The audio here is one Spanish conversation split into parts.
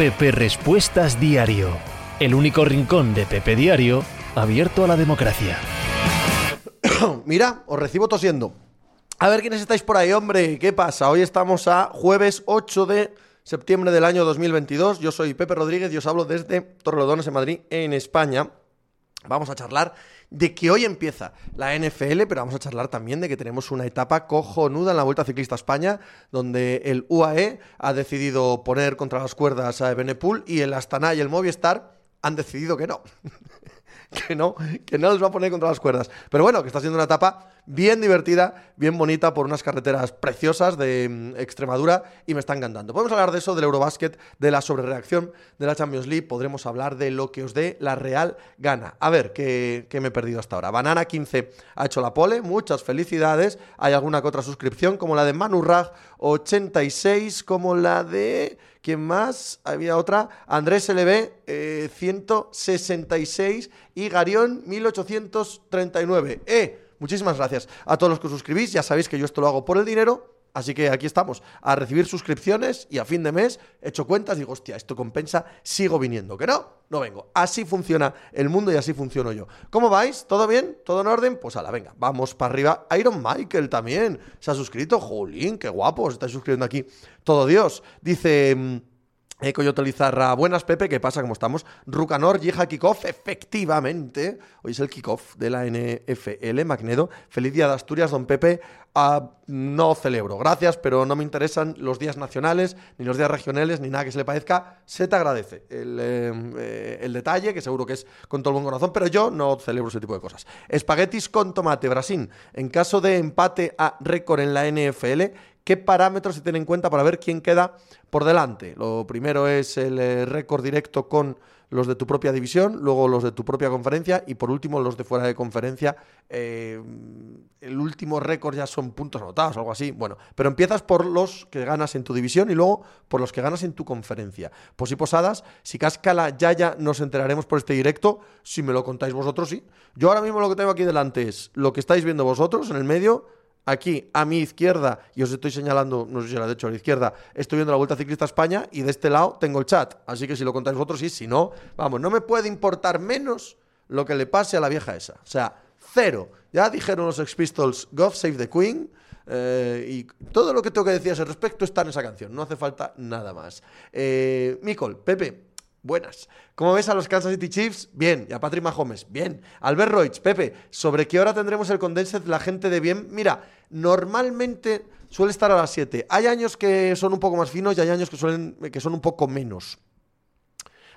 Pepe Respuestas Diario, el único rincón de Pepe Diario abierto a la democracia. Mira, os recibo tosiendo. A ver quiénes estáis por ahí, hombre. ¿Qué pasa? Hoy estamos a jueves 8 de septiembre del año 2022. Yo soy Pepe Rodríguez y os hablo desde Torrelodones en Madrid, en España. Vamos a charlar de que hoy empieza la NFL, pero vamos a charlar también de que tenemos una etapa cojonuda en la Vuelta Ciclista España, donde el UAE ha decidido poner contra las cuerdas a Benepool y el Astana y el Movistar han decidido que no. que no, que no les va a poner contra las cuerdas. Pero bueno, que está siendo una etapa bien divertida, bien bonita, por unas carreteras preciosas de mm, Extremadura y me está encantando. Podemos hablar de eso, del Eurobasket, de la sobrereacción de la Champions League, podremos hablar de lo que os dé la real gana. A ver, ¿qué, me he perdido hasta ahora? Banana 15 ha hecho la pole, muchas felicidades. Hay alguna que otra suscripción, como la de Manurrag 86, como la de... ¿Quién más? Había otra. Andrés LB, 166 eh, y Garión 1839. ¡Eh! Muchísimas gracias a todos los que os suscribís. Ya sabéis que yo esto lo hago por el dinero. Así que aquí estamos, a recibir suscripciones y a fin de mes he hecho cuentas y digo, hostia, esto compensa, sigo viniendo. ¿Que no? No vengo. Así funciona el mundo y así funciono yo. ¿Cómo vais? ¿Todo bien? ¿Todo en orden? Pues ala, venga, vamos para arriba. Iron Michael también se ha suscrito. Jolín, qué guapo, se está suscribiendo aquí. Todo Dios. Dice... Eh, Coyote Lizarra, buenas Pepe, ¿qué pasa? ¿Cómo estamos? Rucanor, Yija Kickoff, efectivamente. Hoy es el kickoff de la NFL, Magnedo. Feliz día de Asturias, don Pepe. Ah, no celebro, gracias, pero no me interesan los días nacionales, ni los días regionales, ni nada que se le parezca. Se te agradece el, eh, eh, el detalle, que seguro que es con todo el buen corazón, pero yo no celebro ese tipo de cosas. Espaguetis con tomate, Brasil. En caso de empate a récord en la NFL, ¿Qué parámetros se tienen en cuenta para ver quién queda por delante? Lo primero es el eh, récord directo con los de tu propia división, luego los de tu propia conferencia y por último los de fuera de conferencia. Eh, el último récord ya son puntos anotados, algo así. Bueno, pero empiezas por los que ganas en tu división y luego por los que ganas en tu conferencia. Pues y posadas, si cascala ya ya nos enteraremos por este directo. Si me lo contáis vosotros, sí. Yo ahora mismo lo que tengo aquí delante es lo que estáis viendo vosotros en el medio aquí a mi izquierda, y os estoy señalando, no sé si era de hecho a la izquierda, estoy viendo la Vuelta Ciclista España y de este lado tengo el chat. Así que si lo contáis vosotros, sí, si no, vamos, no me puede importar menos lo que le pase a la vieja esa. O sea, cero. Ya dijeron los Ex Pistols, God Save the Queen. Eh, y todo lo que tengo que decir a ese respecto está en esa canción. No hace falta nada más. Eh, Micol, Pepe, Buenas. ¿Cómo ves a los Kansas City Chiefs? Bien. ¿Y a Patrick Mahomes? Bien. Albert Roig, Pepe, ¿sobre qué hora tendremos el Condensed la gente de bien? Mira, normalmente suele estar a las 7. Hay años que son un poco más finos y hay años que, suelen, que son un poco menos.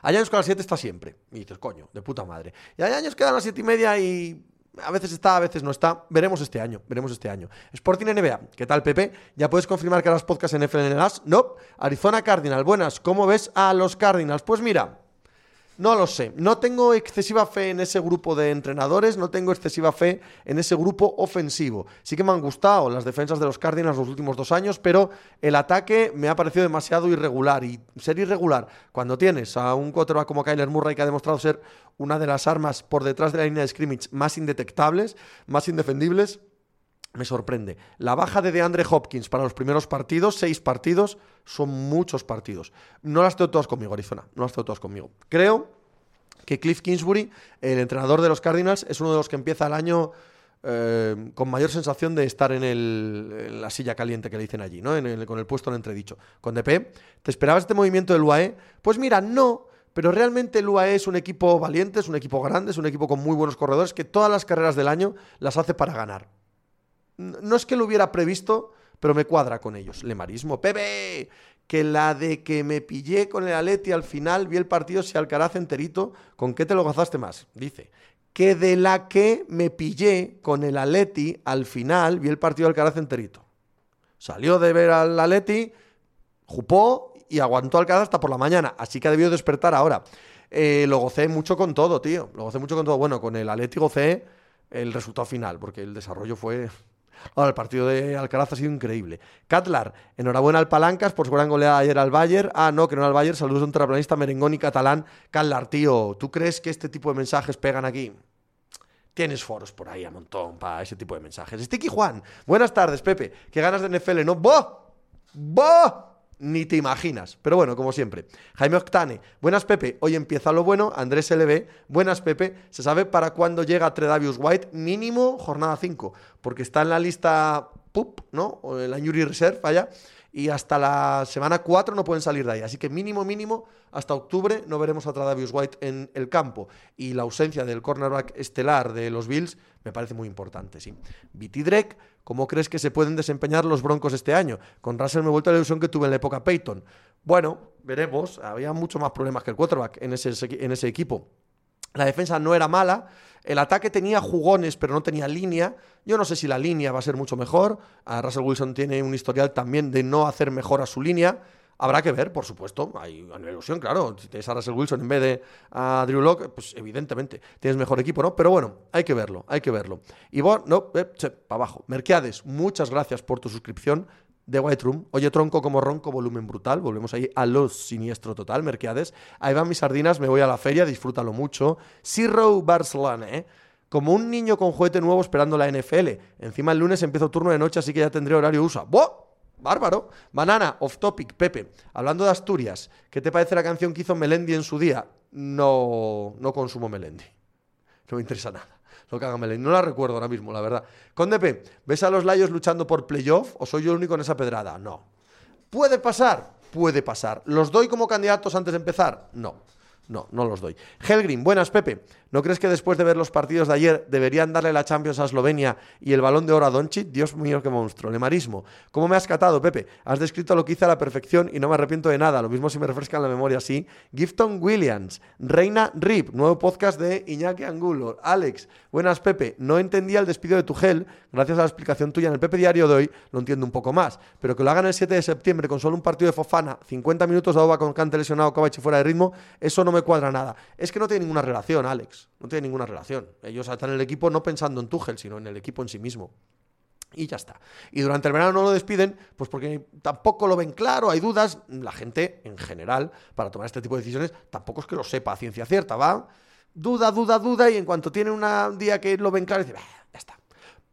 Hay años que a las 7 está siempre. Y dices, coño, de puta madre. Y hay años que dan a las 7 y media y a veces está, a veces no está. Veremos este año, veremos este año. Sporting NBA, ¿qué tal, Pepe? ¿Ya puedes confirmar que las podcasts en FNLAS? No. Arizona Cardinal, buenas. ¿Cómo ves a los Cardinals? Pues mira, no lo sé. No tengo excesiva fe en ese grupo de entrenadores, no tengo excesiva fe en ese grupo ofensivo. Sí que me han gustado las defensas de los Cardinals los últimos dos años, pero el ataque me ha parecido demasiado irregular. Y ser irregular cuando tienes a un quarterback como Kyler Murray que ha demostrado ser una de las armas por detrás de la línea de scrimmage más indetectables, más indefendibles, me sorprende. La baja de DeAndre Hopkins para los primeros partidos, seis partidos, son muchos partidos. No las tengo todas conmigo, Arizona, no las tengo todas conmigo. Creo que Cliff Kingsbury, el entrenador de los Cardinals, es uno de los que empieza el año eh, con mayor sensación de estar en, la silla caliente que le dicen allí, ¿no? con el puesto en entredicho. Con DP, ¿te esperabas este movimiento del UAE? Pues mira, no, pero realmente el UAE es un equipo valiente, es un equipo grande, es un equipo con muy buenos corredores que todas las carreras del año las hace para ganar no es que lo hubiera previsto, pero me cuadra con ellos. Lemarismo, Pepe, que la de que me pillé con el Aleti al final, vi el partido si Alcaraz enterito, ¿con qué te lo gozaste más? Dice, que de la que me pillé con el Aleti al final, vi el partido Alcaraz enterito. Salió de ver al Aleti, jupó y aguantó Alcaraz hasta por la mañana, así que ha debido despertar ahora. Eh, lo gocé mucho con todo, tío. Lo gocé mucho con todo. Bueno, con el Aleti gocé el resultado final, porque el desarrollo fue Ahora, el partido de Alcaraz ha sido increíble. Catlar, enhorabuena al Palancas por su gran goleada ayer al Bayern. Ah, no, que no al Bayern. Saludos a un terraplanista merengón y catalán. Catlar, tío, ¿tú crees que este tipo de mensajes pegan aquí? Tienes foros por ahí a montón para ese tipo de mensajes. Sticky Juan, buenas tardes, Pepe. ¿Qué ganas de NFL? ¿No? ¡Bo! ¡Bo! Ni te imaginas. Pero bueno, como siempre. Jaime Octane, buenas Pepe, hoy empieza lo bueno. Andrés LB, buenas Pepe, se sabe para cuándo llega Tredavious White, mínimo jornada 5, porque está en la lista PUP, ¿no? O en la Injury Reserve, vaya y hasta la semana 4 no pueden salir de ahí. Así que mínimo, mínimo, hasta octubre no veremos a Tradavius White en el campo. Y la ausencia del cornerback estelar de los Bills me parece muy importante, sí. Viti Drake, ¿cómo crees que se pueden desempeñar los Broncos este año? Con Russell me he vuelto a la ilusión que tuve en la época Peyton. Bueno, veremos. Había mucho más problemas que el quarterback en ese, en ese equipo. La defensa no era mala, el ataque tenía jugones, pero no tenía línea. Yo no sé si la línea va a ser mucho mejor. A Russell Wilson tiene un historial también de no hacer mejor a su línea. Habrá que ver, por supuesto. Hay una ilusión, claro. Si tienes a Russell Wilson en vez de a Drew Locke, pues evidentemente tienes mejor equipo, ¿no? Pero bueno, hay que verlo, hay que verlo. Y bueno, no, eh, para abajo. Merquiades, muchas gracias por tu suscripción de White Room. Oye, tronco como ronco, volumen brutal. Volvemos ahí a los siniestro total, Merquiades. Ahí van mis sardinas, me voy a la feria, disfrútalo mucho. Zero Barcelona, ¿eh? Como un niño con juguete nuevo esperando la NFL. Encima el lunes empiezo turno de noche, así que ya tendré horario USA. Bárbaro. Banana, off topic, Pepe. Hablando de Asturias, ¿qué te parece la canción que hizo Melendi en su día? No, no consumo Melendi. No me interesa nada lo que haga Melendi. No la recuerdo ahora mismo, la verdad. Condepe, ¿ves a los Layos luchando por playoff o soy yo el único en esa pedrada? No. ¿Puede pasar? Puede pasar. ¿Los doy como candidatos antes de empezar? No. No, no los doy. Helgrim, buenas, Pepe. ¿No crees que después de ver los partidos de ayer deberían darle la Champions a Eslovenia y el balón de oro a Doncic? Dios mío, qué monstruo. Lemarismo. ¿Cómo me has catado, Pepe? Has descrito lo que hice a la perfección y no me arrepiento de nada. Lo mismo si me refrescan la memoria así. Gifton Williams, Reina Rip, nuevo podcast de Iñaki Angulo. Alex, buenas, Pepe. No entendía el despido de tu gel. Gracias a la explicación tuya en el Pepe Diario de hoy, lo entiendo un poco más. Pero que lo hagan el 7 de septiembre con solo un partido de Fofana, 50 minutos de Oba con Cante lesionado, Kovac y fuera de ritmo, eso no me cuadra nada. Es que no tiene ninguna relación, Alex. No tiene ninguna relación. Ellos están en el equipo no pensando en Tuchel, sino en el equipo en sí mismo. Y ya está. Y durante el verano no lo despiden, pues porque tampoco lo ven claro, hay dudas. La gente, en general, para tomar este tipo de decisiones, tampoco es que lo sepa a ciencia cierta, ¿va? Duda, duda, duda, y en cuanto tiene un día que lo ven claro, dice, ya está.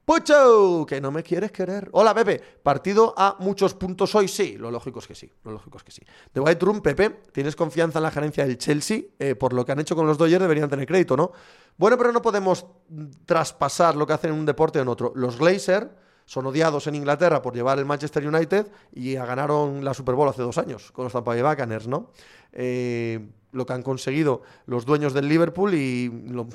Pucho, que no me quieres querer. Hola, Pepe. Partido a muchos puntos hoy. Sí, lo lógico es que sí. Lo lógico es que sí. The White Room, Pepe, ¿tienes confianza en la gerencia del Chelsea? Eh, por lo que han hecho con los Dodgers deberían tener crédito, ¿no? Bueno, pero no podemos traspasar lo que hacen en un deporte en otro. Los Glazers son odiados en Inglaterra por llevar el Manchester United y ganaron la Super Bowl hace dos años con los Tampa Bay Buccaneers, ¿no? Eh, lo que han conseguido los dueños del Liverpool y lo,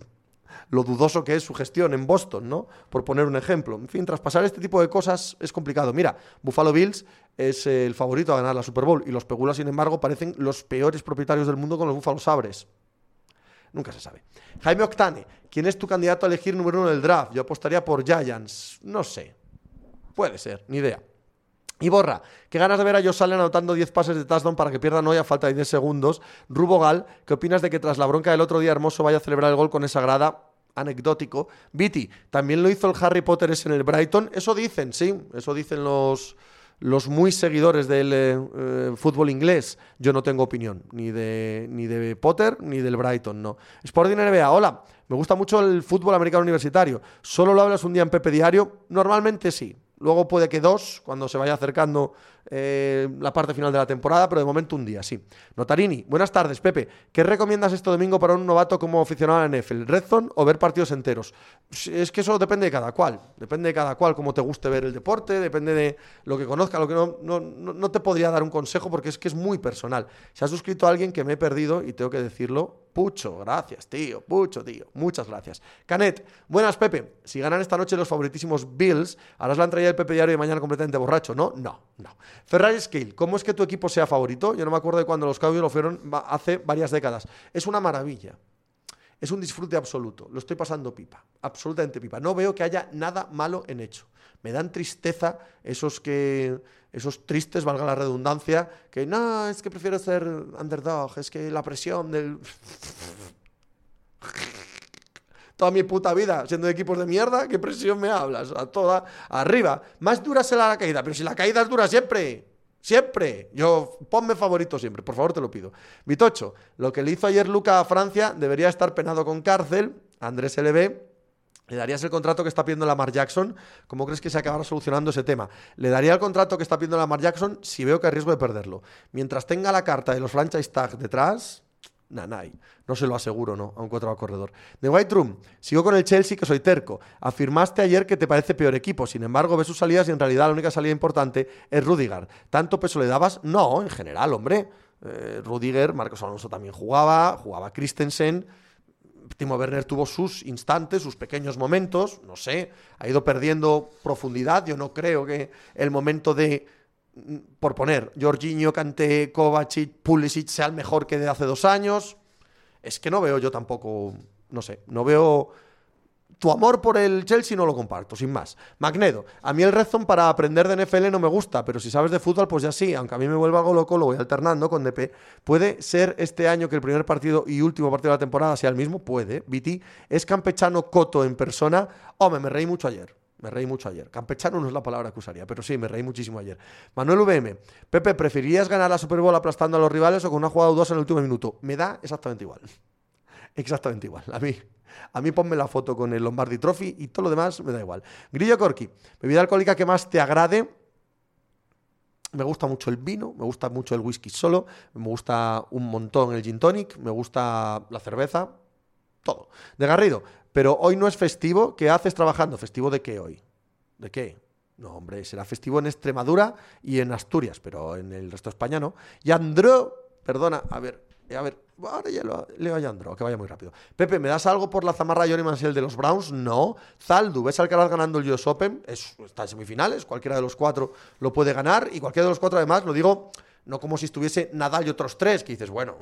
lo dudoso que es su gestión en Boston, ¿no? Por poner un ejemplo. En fin, traspasar este tipo de cosas es complicado. Mira, Buffalo Bills es el favorito a ganar la Super Bowl y los Pegulas, sin embargo, parecen los peores propietarios del mundo con los Buffalo Sabres. Nunca se sabe. Jaime Octane, ¿quién es tu candidato a elegir número uno del draft? Yo apostaría por Giants. No sé. Puede ser, ni idea. Y borra, qué ganas de ver a Josh Allen anotando 10 pases de touchdown para que pierdan hoy a falta de 10 segundos. Rubo Gal, ¿qué opinas de que tras la bronca del otro día Hermoso vaya a celebrar el gol con esa grada? Anecdótico. Viti, también lo hizo el Harry Potter ese en el Brighton. Eso dicen, sí, eso dicen los, los muy seguidores del eh, eh, fútbol inglés. Yo no tengo opinión, ni de, ni de Potter ni del Brighton, no. Sporting NBA, hola, me gusta mucho el fútbol americano universitario. ¿Solo lo hablas un día en Pepe Diario? Normalmente sí. Luego puede que dos, cuando se vaya acercando eh, la parte final de la temporada, pero de momento un día, sí. Notarini, buenas tardes, Pepe. ¿Qué recomiendas este domingo para un novato como aficionado a la NFL? ¿Redzone o ver partidos enteros? Es que eso depende de cada cual. Depende de cada cual, cómo te guste ver el deporte, depende de lo que conozca, lo que no, no, no te podría dar un consejo porque es que es muy personal. Se ha suscrito a alguien que me he perdido y tengo que decirlo. Pucho, gracias, tío. Pucho, tío. Muchas gracias. Canet, buenas, Pepe. Si ganan esta noche los favoritísimos Bills, harás la entrada del Pepe Diario y mañana completamente borracho, ¿no? No, no. Ferrari Scale, ¿cómo es que tu equipo sea favorito? Yo no me acuerdo de cuando los Cowboys lo fueron hace varias décadas. Es una maravilla. Es un disfrute absoluto. Lo estoy pasando pipa. Absolutamente pipa. No veo que haya nada malo en hecho. Me dan tristeza esos que. Esos tristes, valga la redundancia, que no, es que prefiero ser underdog, es que la presión del. toda mi puta vida siendo de equipos de mierda, ¿qué presión me hablas? A toda arriba. Más dura será la caída, pero si la caída es dura siempre. Siempre. Yo, ponme favorito siempre, por favor te lo pido. Vitocho, lo que le hizo ayer Luca a Francia debería estar penado con cárcel. Andrés LB, ¿Le darías el contrato que está pidiendo Lamar Jackson? ¿Cómo crees que se acabará solucionando ese tema? Le daría el contrato que está pidiendo Lamar Jackson si veo que hay riesgo de perderlo. Mientras tenga la carta de los franchise tag detrás, nanay. No se lo aseguro, no, a un cuatro al corredor. De White Room, sigo con el Chelsea que soy terco. Afirmaste ayer que te parece peor equipo. Sin embargo, ves sus salidas y en realidad la única salida importante es Rudiger. ¿Tanto peso le dabas? No, en general, hombre. Eh, Rudiger, Marcos Alonso también jugaba, jugaba Christensen. Timo Werner tuvo sus instantes, sus pequeños momentos, no sé, ha ido perdiendo profundidad. Yo no creo que el momento de, por poner, Jorginho, Kanté, Kovacic, Pulisic sea el mejor que de hace dos años. Es que no veo yo tampoco, no sé, no veo tu amor por el Chelsea no lo comparto, sin más. Magnedo, a mí el Redstone para aprender de NFL no me gusta, pero si sabes de fútbol, pues ya sí, aunque a mí me vuelva algo loco, lo voy alternando con DP. ¿Puede ser este año que el primer partido y último partido de la temporada sea el mismo? Puede. Viti, ¿es campechano Coto en persona? Hombre, me reí mucho ayer. Me reí mucho ayer. Campechano no es la palabra que usaría, pero sí, me reí muchísimo ayer. Manuel VM, Pepe, ¿preferirías ganar la Super Bowl aplastando a los rivales o con una jugada dudosa en el último minuto? Me da exactamente igual. Exactamente igual. A mí, a mí ponme la foto con el Lombardi Trophy y todo lo demás me da igual. Grillo Corky, bebida alcohólica que más te agrade. Me gusta mucho el vino, me gusta mucho el whisky solo, me gusta un montón el gin tonic, me gusta la cerveza, todo. De Garrido, pero hoy no es festivo, ¿qué haces trabajando? ¿Festivo de qué hoy? ¿De qué? No, hombre, será festivo en Extremadura y en Asturias, pero en el resto de España no. Y Andro, perdona, a ver, a ver, ahora ya lo, leo a Yandro, que vaya muy rápido. Pepe, ¿me das algo por la zamarra Johnny Mansell de los Browns? No. Zaldu, ¿ves al Alcaraz ganando el US Open? Es, está en semifinales, cualquiera de los cuatro lo puede ganar y cualquiera de los cuatro además, lo digo, no como si estuviese Nadal y otros tres, que dices, bueno,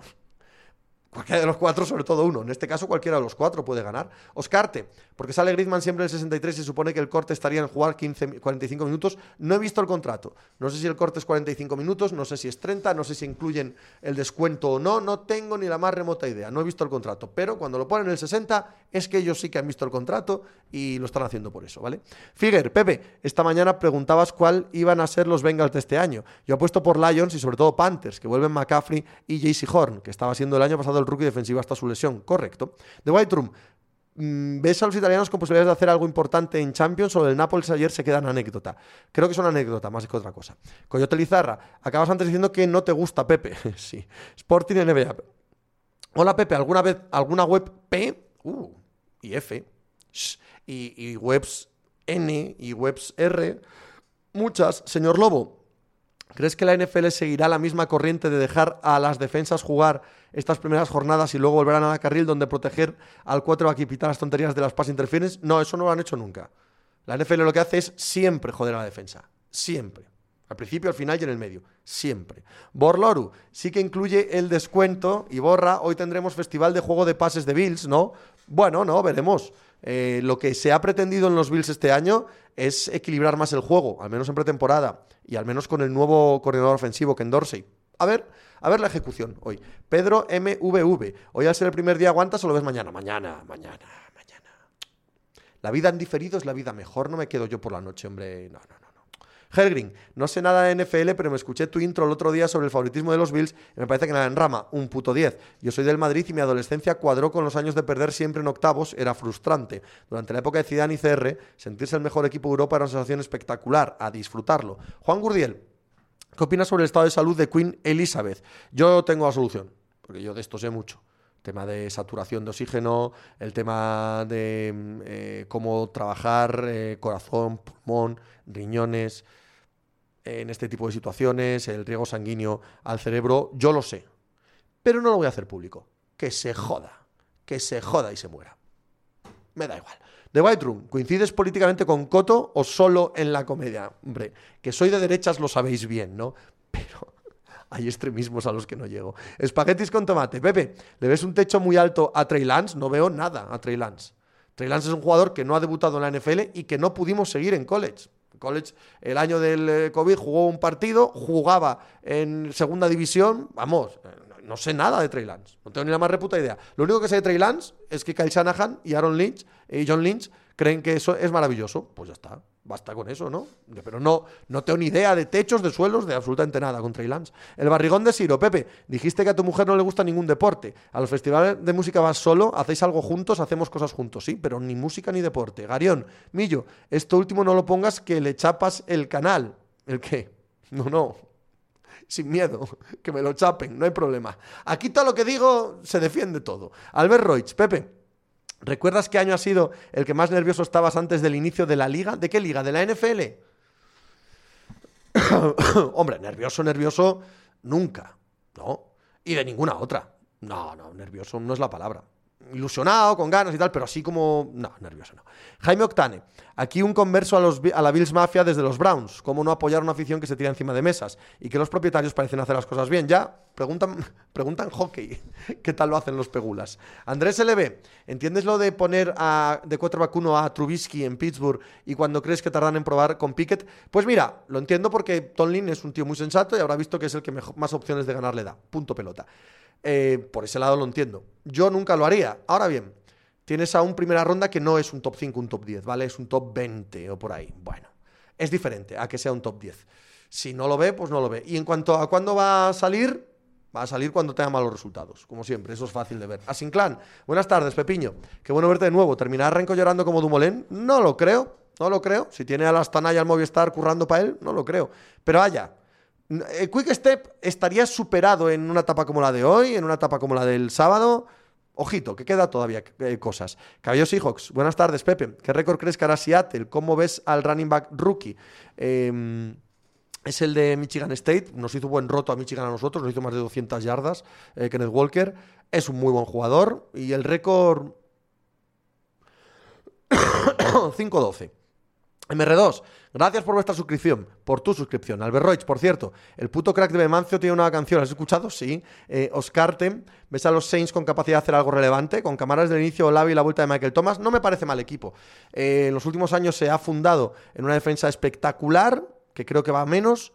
Cualquiera de los cuatro, sobre todo uno. En este caso, cualquiera de los cuatro puede ganar. Oscarte, porque sale Griezmann siempre en el 63 y se supone que el corte estaría en jugar 15, 45 minutos. No he visto el contrato. No sé si el corte es 45 minutos, no sé si es 30, no sé si incluyen el descuento o no. No tengo ni la más remota idea. No he visto el contrato. Pero cuando lo ponen en el 60, es que ellos sí que han visto el contrato y lo están haciendo por eso, ¿vale? Figuer, Pepe, esta mañana preguntabas cuál iban a ser los Bengals de este año. Yo apuesto por Lions y sobre todo Panthers, que vuelven McCaffrey y JC Horn, que estaba siendo el año pasado rookie defensivo hasta su lesión, correcto. The White Room, mm, ¿ves a los italianos con posibilidades de hacer algo importante en Champions o el Nápoles ayer se queda en anécdota? Creo que es una anécdota más que otra cosa. Coyote Lizarra, acabas antes diciendo que no te gusta Pepe. sí. Sporting NBA. Hola Pepe, ¿alguna vez alguna web P uh, y F y, y webs N y webs R? Muchas, señor Lobo. ¿Crees que la NFL seguirá la misma corriente de dejar a las defensas jugar estas primeras jornadas y luego volverán a la carril donde proteger al cuatro y quitar las tonterías de las pass interference? No, eso no lo han hecho nunca. La NFL lo que hace es siempre joder a la defensa. Siempre. Al principio, al final y en el medio. Siempre. Borloru sí que incluye el descuento y borra. Hoy tendremos festival de juego de pases de Bills, ¿no? Bueno, no, veremos. Eh, lo que se ha pretendido en los Bills este año es equilibrar más el juego, al menos en pretemporada, y al menos con el nuevo coordinador ofensivo, Ken Dorsey. A ver, a ver la ejecución hoy. Pedro MVV. Hoy al ser el primer día aguantas o lo ves mañana. Mañana, mañana, mañana. La vida en diferido es la vida mejor. No me quedo yo por la noche, hombre. No, no, no. Hergrin, no sé nada de NFL, pero me escuché tu intro el otro día sobre el favoritismo de los Bills y me parece que nada en rama, un puto 10. Yo soy del Madrid y mi adolescencia cuadró con los años de perder siempre en octavos, era frustrante. Durante la época de Zidane y CR, sentirse el mejor equipo de Europa era una sensación espectacular, a disfrutarlo. Juan Gurdiel, ¿qué opinas sobre el estado de salud de Queen Elizabeth? Yo tengo la solución, porque yo de esto sé mucho tema de saturación de oxígeno, el tema de eh, cómo trabajar eh, corazón, pulmón, riñones, en este tipo de situaciones, el riego sanguíneo al cerebro, yo lo sé. Pero no lo voy a hacer público. Que se joda. Que se joda y se muera. Me da igual. The White Room, ¿coincides políticamente con Coto o solo en la comedia? Hombre, que soy de derechas lo sabéis bien, ¿no? Pero hay extremismos a los que no llego. Espaguetis con tomate. Pepe, ¿le ves un techo muy alto a Trey Lance? No veo nada a Trey Lance. Trey Lance es un jugador que no ha debutado en la NFL y que no pudimos seguir en college. College, el año del eh, COVID, jugó un partido, jugaba en segunda división, vamos, eh, no sé nada de Trey Lance, no tengo ni la más reputa idea. Lo único que sé de Trey Lance es que Kyle Shanahan y Aaron Lynch y John Lynch creen que eso es maravilloso, pues ya está. Basta con eso, ¿no? Pero no, no tengo ni idea de techos, de suelos, de absolutamente nada con Trey. El barrigón de Siro, Pepe, dijiste que a tu mujer no le gusta ningún deporte. A los festivales de música vas solo, hacéis algo juntos, hacemos cosas juntos, sí, pero ni música ni deporte. Garión, Millo, esto último no lo pongas que le chapas el canal. ¿El qué? No, no. Sin miedo, que me lo chapen, no hay problema. Aquí todo lo que digo se defiende todo. Albert Roig, Pepe. ¿Recuerdas qué año ha sido el que más nervioso estabas antes del inicio de la liga? ¿De qué liga? ¿De la NFL? Hombre, nervioso, nervioso, nunca, ¿no? Y de ninguna otra. No, no, nervioso no es la palabra ilusionado, con ganas y tal, pero así como... No, nervioso no. Jaime Octane, aquí un converso a, los, a la Bills Mafia desde los Browns. ¿Cómo no apoyar una afición que se tira encima de mesas? Y que los propietarios parecen hacer las cosas bien. Ya, preguntan, preguntan hockey. ¿Qué tal lo hacen los pegulas? Andrés LB, ¿entiendes lo de poner a, de cuatro vacuno a Trubisky en Pittsburgh y cuando crees que tardan en probar con Pickett? Pues mira, lo entiendo porque Tonlin es un tío muy sensato y habrá visto que es el que más opciones de ganar le da. Punto pelota. Eh, por ese lado lo entiendo. Yo nunca lo haría. Ahora bien, tienes a un primera ronda que no es un top 5, un top 10, ¿vale? Es un top 20 o por ahí. Bueno, es diferente a que sea un top 10. Si no lo ve, pues no lo ve. Y en cuanto a cuándo va a salir, va a salir cuando tenga malos resultados, como siempre, eso es fácil de ver. Asinclan, buenas tardes, Pepiño. Qué bueno verte de nuevo. ¿Terminará Renko llorando como Dumoulin? No lo creo, no lo creo. Si tiene a la Astana y al Movistar currando para él, no lo creo. Pero vaya, el Quick Step estaría superado en una etapa como la de hoy, en una etapa como la del sábado. Ojito, que queda todavía eh, cosas. Caballos Seahawks, buenas tardes, Pepe. ¿Qué récord crees que hará Seattle? ¿Cómo ves al running back rookie? Em, es el de Michigan State. Nos hizo buen roto a Michigan a nosotros, nos hizo más de 200 yardas. Eh, Kenneth Walker es un muy buen jugador. Y el récord. 5-12. MR2, gracias por vuestra suscripción, por tu suscripción. Albert Roig, por cierto, el puto crack de Bemancio tiene una canción, ¿has escuchado? Sí. Eh, Oscarte, ves a los Saints con capacidad de hacer algo relevante, con cámaras del inicio, Olavi y la vuelta de Michael Thomas, no me parece mal equipo. Eh, en los últimos años se ha fundado en una defensa espectacular, que creo que va a menos,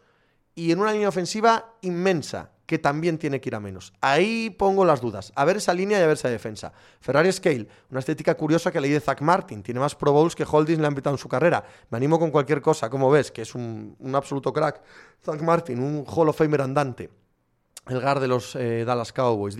y en una línea ofensiva inmensa que también tiene que ir a menos. Ahí pongo las dudas. A ver esa línea y a ver esa defensa. Ferrari Scale, una estética curiosa que leí de Zach Martin. Tiene más Pro Bowls que Holdings le han invitado en su carrera. Me animo con cualquier cosa, como ves, que es un, absoluto crack. Zach Martin, un Hall of Famer andante el GAR de los eh, Dallas Cowboys.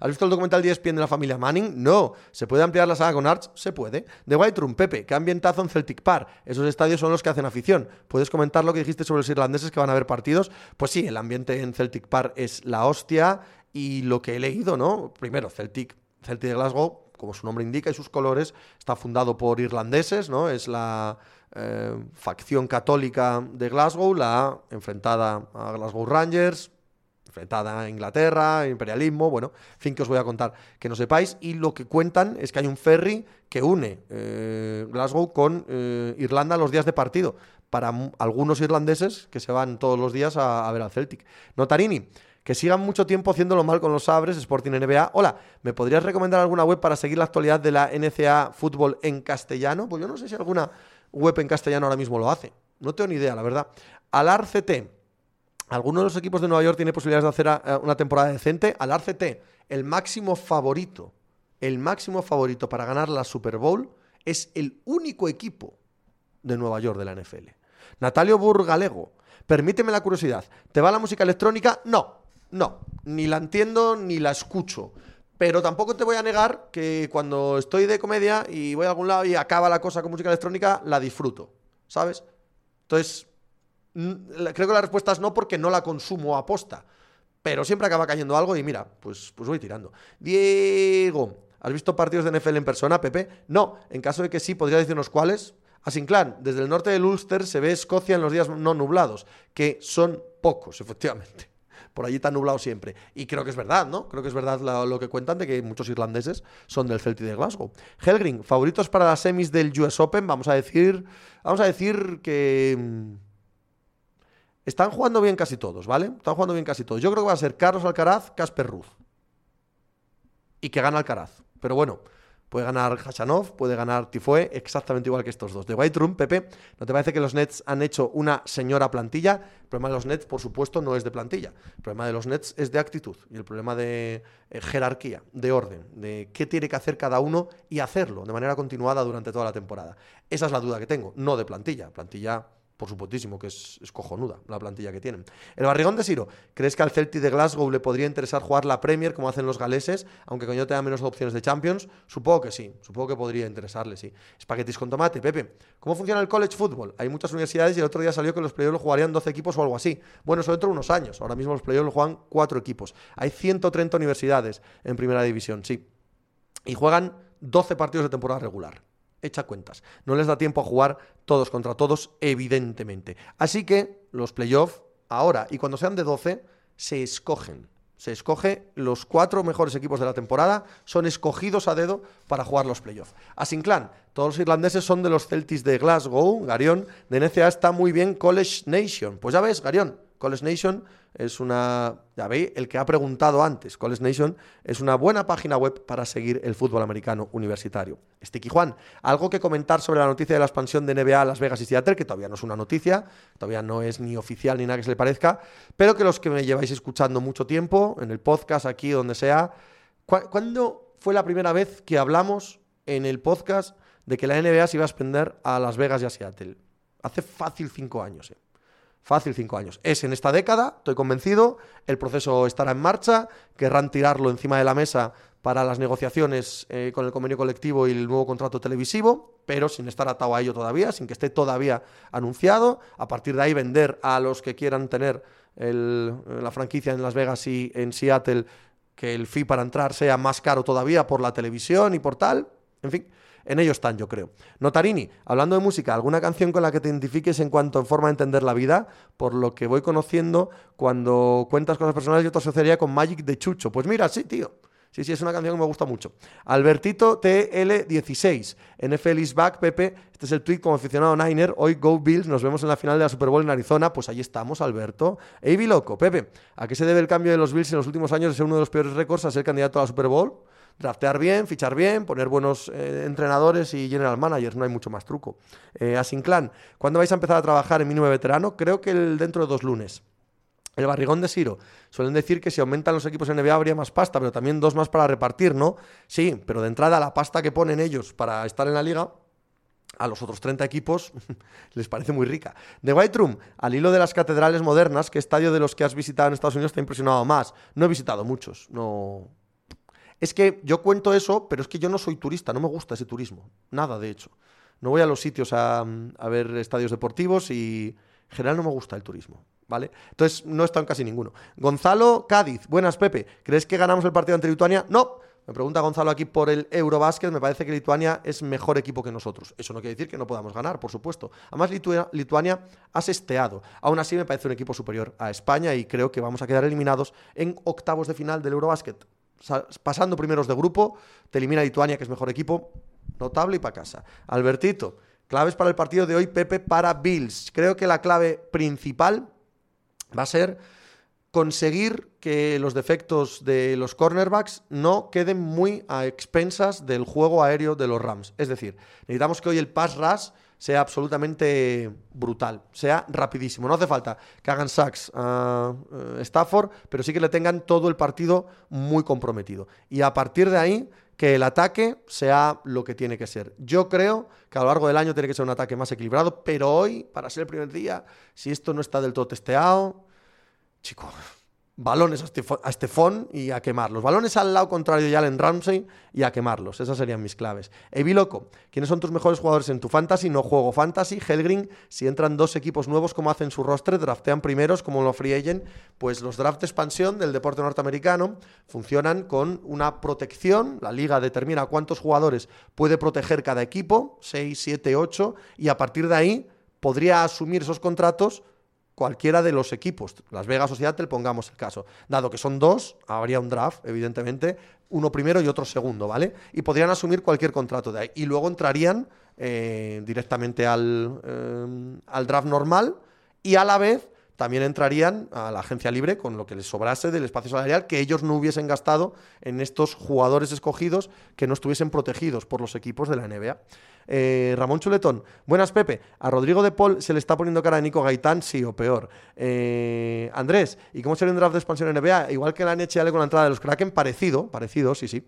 ¿Has visto el documental 10 ESPN de la familia Manning? No. ¿Se puede ampliar la saga con Arch? Se puede. The White Room, Pepe, ¿qué ambientazo en Celtic Park? Esos estadios son los que hacen afición. ¿Puedes comentar lo que dijiste sobre los irlandeses que van a ver partidos? Pues sí, el ambiente en Celtic Park es la hostia y lo que he leído, ¿no? Primero, Celtic, Celtic de Glasgow, como su nombre indica y sus colores, está fundado por irlandeses, ¿no? Es la... Eh, facción católica de Glasgow, la enfrentada a Glasgow Rangers, enfrentada a Inglaterra, imperialismo, bueno, en fin, que os voy a contar que no sepáis. Y lo que cuentan es que hay un ferry que une eh, Glasgow con eh, Irlanda los días de partido, para algunos irlandeses que se van todos los días a, ver al Celtic. Notarini, que sigan mucho tiempo haciéndolo mal con los sabres, Sporting NBA. Hola, ¿me podrías recomendar alguna web para seguir la actualidad de la NCA Fútbol en castellano? Pues yo no sé si alguna web en castellano ahora mismo lo hace. No tengo ni idea, la verdad. Alar CT, ¿Alguno de los equipos de Nueva York tiene posibilidades de hacer eh, una temporada decente? Al RCT, el máximo favorito, el máximo favorito para ganar la Super Bowl es el único equipo de Nueva York de la NFL. Natalio Burgalego, permíteme la curiosidad, ¿te va la música electrónica? No, no, ni la entiendo ni la escucho. Pero tampoco te voy a negar que cuando estoy de comedia y voy a algún lado y acaba la cosa con música electrónica, la disfruto, ¿sabes? Entonces, creo que la respuesta es no porque no la consumo a posta. Pero siempre acaba cayendo algo y mira, pues, pues voy tirando. Diego, ¿has visto partidos de NFL en persona, Pepe? No, en caso de que sí, podría decirnos cuáles. Asinclan, desde el norte del Ulster se ve Escocia en los días no nublados, que son pocos, efectivamente. Por allí está nublado siempre. Y creo que es verdad, ¿no? Creo que es verdad lo, que cuentan de que muchos irlandeses son del Celtic de Glasgow. Helgrin, favoritos para las semis del US Open, vamos a decir, vamos a decir que mm, están jugando bien casi todos, ¿vale? Están jugando bien casi todos. Yo creo que va a ser Carlos Alcaraz, Casper Ruz. Y que gana Alcaraz. Pero bueno, Puede ganar Hashanov, puede ganar Tifue, exactamente igual que estos dos. De White Room, Pepe, ¿no te parece que los Nets han hecho una señora plantilla? El problema de los Nets, por supuesto, no es de plantilla. El problema de los Nets es de actitud y el problema de eh, jerarquía, de orden, de qué tiene que hacer cada uno y hacerlo de manera continuada durante toda la temporada. Esa es la duda que tengo, no de plantilla. Plantilla por supuestísimo que es, cojonuda la plantilla que tienen. El barrigón de Siro, ¿crees que al Celtic de Glasgow le podría interesar jugar la Premier como hacen los galeses, aunque coño tenga menos opciones de Champions? Supongo que sí, supongo que podría interesarle, sí. Espaguetis con tomate, Pepe. ¿Cómo funciona el college football? Hay muchas universidades y el otro día salió que los playoffs lo jugarían 12 equipos o algo así. Bueno, eso dentro de unos años. Ahora mismo los playoffs lo juegan 4 equipos. Hay 130 universidades en primera división, sí. Y juegan 12 partidos de temporada regular echa cuentas. No les da tiempo a jugar todos contra todos, evidentemente. Así que los playoffs, ahora y cuando sean de 12, se escogen. Se escoge los cuatro mejores equipos de la temporada, son escogidos a dedo para jugar los playoffs. A Sinclair, todos los irlandeses son de los Celtics de Glasgow, Garión, de NCA está muy bien College Nation. Pues ya ves, Garión, College Nation es una, ya veis, el que ha preguntado antes, College Nation es una buena página web para seguir el fútbol americano universitario. Sticky Juan, algo que comentar sobre la noticia de la expansión de NBA a Las Vegas y Seattle, que todavía no es una noticia, todavía no es ni oficial ni nada que se le parezca, pero que los que me lleváis escuchando mucho tiempo, en el podcast, aquí, donde sea, ¿cuándo fue la primera vez que hablamos en el podcast de que la NBA se iba a expender a Las Vegas y a Seattle? Hace fácil cinco años, ¿eh? Fácil cinco años. Es en esta década, estoy convencido, el proceso estará en marcha, querrán tirarlo encima de la mesa para las negociaciones eh, con el convenio colectivo y el nuevo contrato televisivo, pero sin estar atado a ello todavía, sin que esté todavía anunciado. A partir de ahí vender a los que quieran tener la franquicia en Las Vegas y en Seattle, que el fee para entrar sea más caro todavía por la televisión y por tal. En fin, en ello están, yo creo. Notarini, hablando de música, ¿alguna canción con la que te identifiques en cuanto a forma de entender la vida? Por lo que voy conociendo cuando cuentas cosas personales, yo te asociaría con Magic de Chucho. Pues mira, sí, tío. Sí, sí, es una canción que me gusta mucho. Albertito TL16. NFL is back, Pepe. Este es el tweet como aficionado Niner. Hoy Go Bills. Nos vemos en la final de la Super Bowl en Arizona. Pues ahí estamos, Alberto. Ey, loco, Pepe. ¿A qué se debe el cambio de los Bills en los últimos años de ser uno de los peores récords a ser candidato a la Super Bowl? Draftear bien, fichar bien, poner buenos eh, entrenadores y general managers, no hay mucho más truco. Eh, Asinclan, ¿cuándo vais a empezar a trabajar en mínimo veterano? Creo que el, dentro de dos lunes. El barrigón de Siro. Suelen decir que si aumentan los equipos en NBA habría más pasta, pero también dos más para repartir, ¿no? Sí, pero de entrada la pasta que ponen ellos para estar en la liga a los otros 30 equipos les parece muy rica. The White Room, al hilo de las catedrales modernas, ¿qué estadio de los que has visitado en Estados Unidos te ha impresionado más? No he visitado muchos, no, es que yo cuento eso, pero es que yo no soy turista, no me gusta ese turismo. Nada, de hecho. No voy a los sitios a, ver estadios deportivos y en general no me gusta el turismo. ¿Vale? Entonces no estado en casi ninguno. Gonzalo Cádiz, buenas Pepe. ¿Crees que ganamos el partido ante Lituania? No. Me pregunta Gonzalo aquí por el Eurobásquet. Me parece que Lituania es mejor equipo que nosotros. Eso no quiere decir que no podamos ganar, por supuesto. Además, Lituania ha sesteado. Aún así, me parece un equipo superior a España y creo que vamos a quedar eliminados en octavos de final del Eurobásquet pasando primeros de grupo, te elimina Lituania, que es mejor equipo, notable y para casa. Albertito, claves para el partido de hoy, Pepe, para Bills. Creo que la clave principal va a ser conseguir que los defectos de los cornerbacks no queden muy a expensas del juego aéreo de los Rams. Es decir, necesitamos que hoy el pass rush sea absolutamente brutal, sea rapidísimo. No hace falta que hagan sacks a eh, Stafford, pero sí que le tengan todo el partido muy comprometido. Y a partir de ahí, que el ataque sea lo que tiene que ser. Yo creo que a lo largo del año tiene que ser un ataque más equilibrado, pero hoy, para ser el primer día, si esto no está del todo testeado, chicos, balones a Estefón y a quemarlos. Balones al lado contrario de Allen Ramsey y a quemarlos. Esas serían mis claves. Evi Loco, ¿quiénes son tus mejores jugadores en tu fantasy? No juego fantasy. Helgrin, si entran dos equipos nuevos, ¿cómo hacen su roster? Draftean primeros, como lo free agent. Pues los draft de expansión del deporte norteamericano funcionan con una protección. La liga determina cuántos jugadores puede proteger cada equipo, 6, 7, 8, y a partir de ahí podría asumir esos contratos cualquiera de los equipos, Las Vegas o Seattle, pongamos el caso. Dado que son dos, habría un draft, evidentemente, uno primero y otro segundo, ¿vale? Y podrían asumir cualquier contrato de ahí. Y luego entrarían eh, directamente al, eh, al draft normal y a la vez también entrarían a la agencia libre con lo que les sobrase del espacio salarial que ellos no hubiesen gastado en estos jugadores escogidos que no estuviesen protegidos por los equipos de la NBA. Eh, Ramón Chuletón, buenas Pepe. A Rodrigo de Paul se le está poniendo cara a Nico Gaitán, sí o peor. Eh, Andrés, ¿y cómo sería un draft de expansión en NBA? Igual que la NHL con la entrada de los Kraken, parecido, parecido, sí, sí.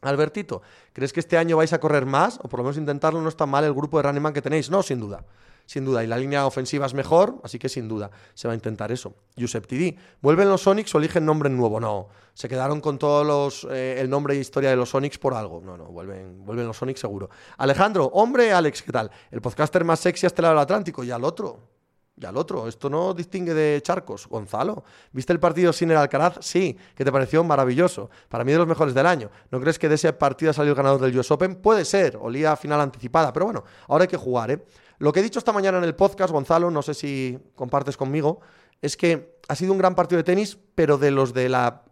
Albertito, ¿crees que este año vais a correr más? O por lo menos intentarlo, no está mal el grupo de running que tenéis. No, sin duda sin duda. Y la línea ofensiva es mejor, así que sin duda se va a intentar eso. Josep TD, ¿vuelven los Sonics o eligen nombre nuevo? No, se quedaron con todos los eh, el nombre y historia de los Sonics por algo. No, no, vuelven, vuelven los Sonics seguro. Alejandro, hombre, Alex, ¿qué tal? El podcaster más sexy hasta el lado del Atlántico, y al otro. Y al otro, esto no distingue de charcos. Gonzalo, ¿viste el partido sin el Alcaraz? Sí, que te pareció maravilloso. Para mí de los mejores del año. ¿No crees que de ese partido ha salido el ganador del US Open? Puede ser, olía a final anticipada, pero bueno, ahora hay que jugar, ¿eh? Lo que he dicho esta mañana en el podcast, Gonzalo, no sé si compartes conmigo, es que ha sido un gran partido de tenis, pero de los de la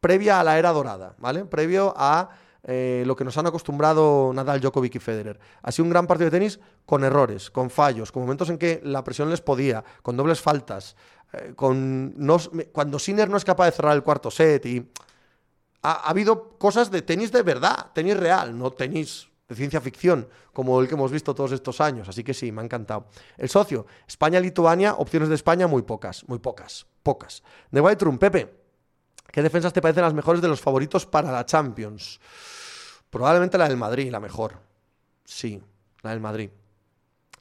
previa a la era dorada, ¿vale? Previo a eh, lo que nos han acostumbrado Nadal, Djokovic y Federer. Ha sido un gran partido de tenis con errores, con fallos, con momentos en que la presión les podía, con dobles faltas, eh, con cuando Sinner no es capaz de cerrar el cuarto set y ha habido cosas de tenis de verdad, tenis real, no tenis de ciencia ficción, como el que hemos visto todos estos años. Así que sí, me ha encantado. El socio, España-Lituania, opciones de España muy pocas, muy pocas, pocas. De White Room, Pepe, ¿qué defensas te parecen las mejores de los favoritos para la Champions? Probablemente la del Madrid, la mejor. Sí, la del Madrid.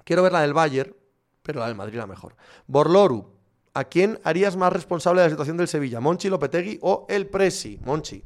Quiero ver la del Bayern, pero la del Madrid la mejor. Borloru, ¿a quién harías más responsable de la situación del Sevilla? ¿Monchi, Lopetegui o el Presi? Monchi.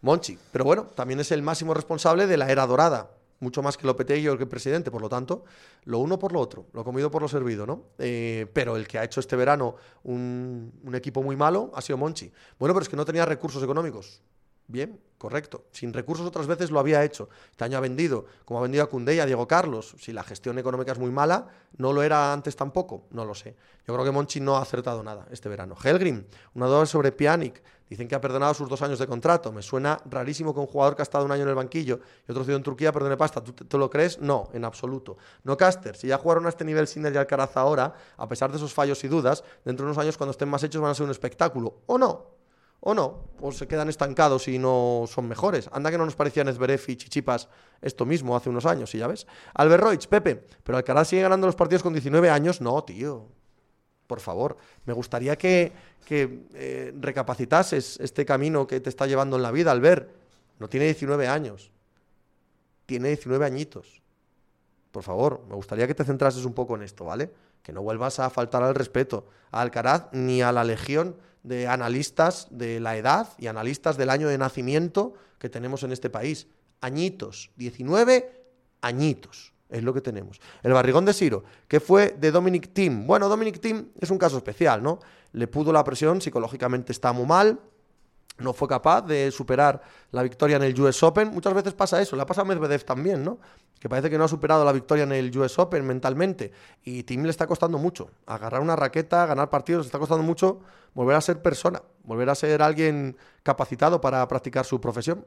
Monchi. Pero bueno, también es el máximo responsable de la era dorada, mucho más que Lopetegui o que el presidente, por lo tanto, lo uno por lo otro, lo comido por lo servido, ¿no? Eh, pero el que ha hecho este verano un, equipo muy malo ha sido Monchi. Bueno, pero es que no tenía recursos económicos. Bien, correcto. Sin recursos otras veces lo había hecho. Este año ha vendido, como ha vendido a Cundé y a Diego Carlos. Si la gestión económica es muy mala, ¿no lo era antes tampoco? No lo sé. Yo creo que Monchi no ha acertado nada este verano. Helgrim, una duda sobre Pjanic. Dicen que ha perdonado sus dos años de contrato. Me suena rarísimo que un jugador que ha estado un año en el banquillo y otro ciudad en Turquía perdone pasta. ¿Tú, lo crees? No, en absoluto. No, Caster, si ya jugaron a este nivel Sinner y Alcaraz ahora, a pesar de esos fallos y dudas, dentro de unos años cuando estén más hechos van a ser un espectáculo. ¿O no? o no, o se quedan estancados y no son mejores. Anda que no nos parecían Esberef y Chichipas esto mismo hace unos años, y ya ves. Albert Pepe, pero Alcaraz sigue ganando los partidos con 19 años. No, tío, por favor. Me gustaría que, eh, recapacitases este camino que te está llevando en la vida, Albert. No tiene 19 años, tiene 19 añitos. Por favor, me gustaría que te centrases un poco en esto, ¿vale? Que no vuelvas a faltar al respeto a Alcaraz ni a la legión de analistas de la edad y analistas del año de nacimiento que tenemos en este país. Añitos, 19 añitos es lo que tenemos. El barrigón de Siro, que fue de Dominic Thiem. Bueno, Dominic Thiem es un caso especial, ¿no? Le pudo la presión, psicológicamente está muy mal, no fue capaz de superar la victoria en el US Open. Muchas veces pasa eso, le ha pasado a Medvedev también, ¿no? Que parece que no ha superado la victoria en el US Open mentalmente. Y Tim le está costando mucho. Agarrar una raqueta, ganar partidos, le está costando mucho volver a ser persona, volver a ser alguien capacitado para practicar su profesión.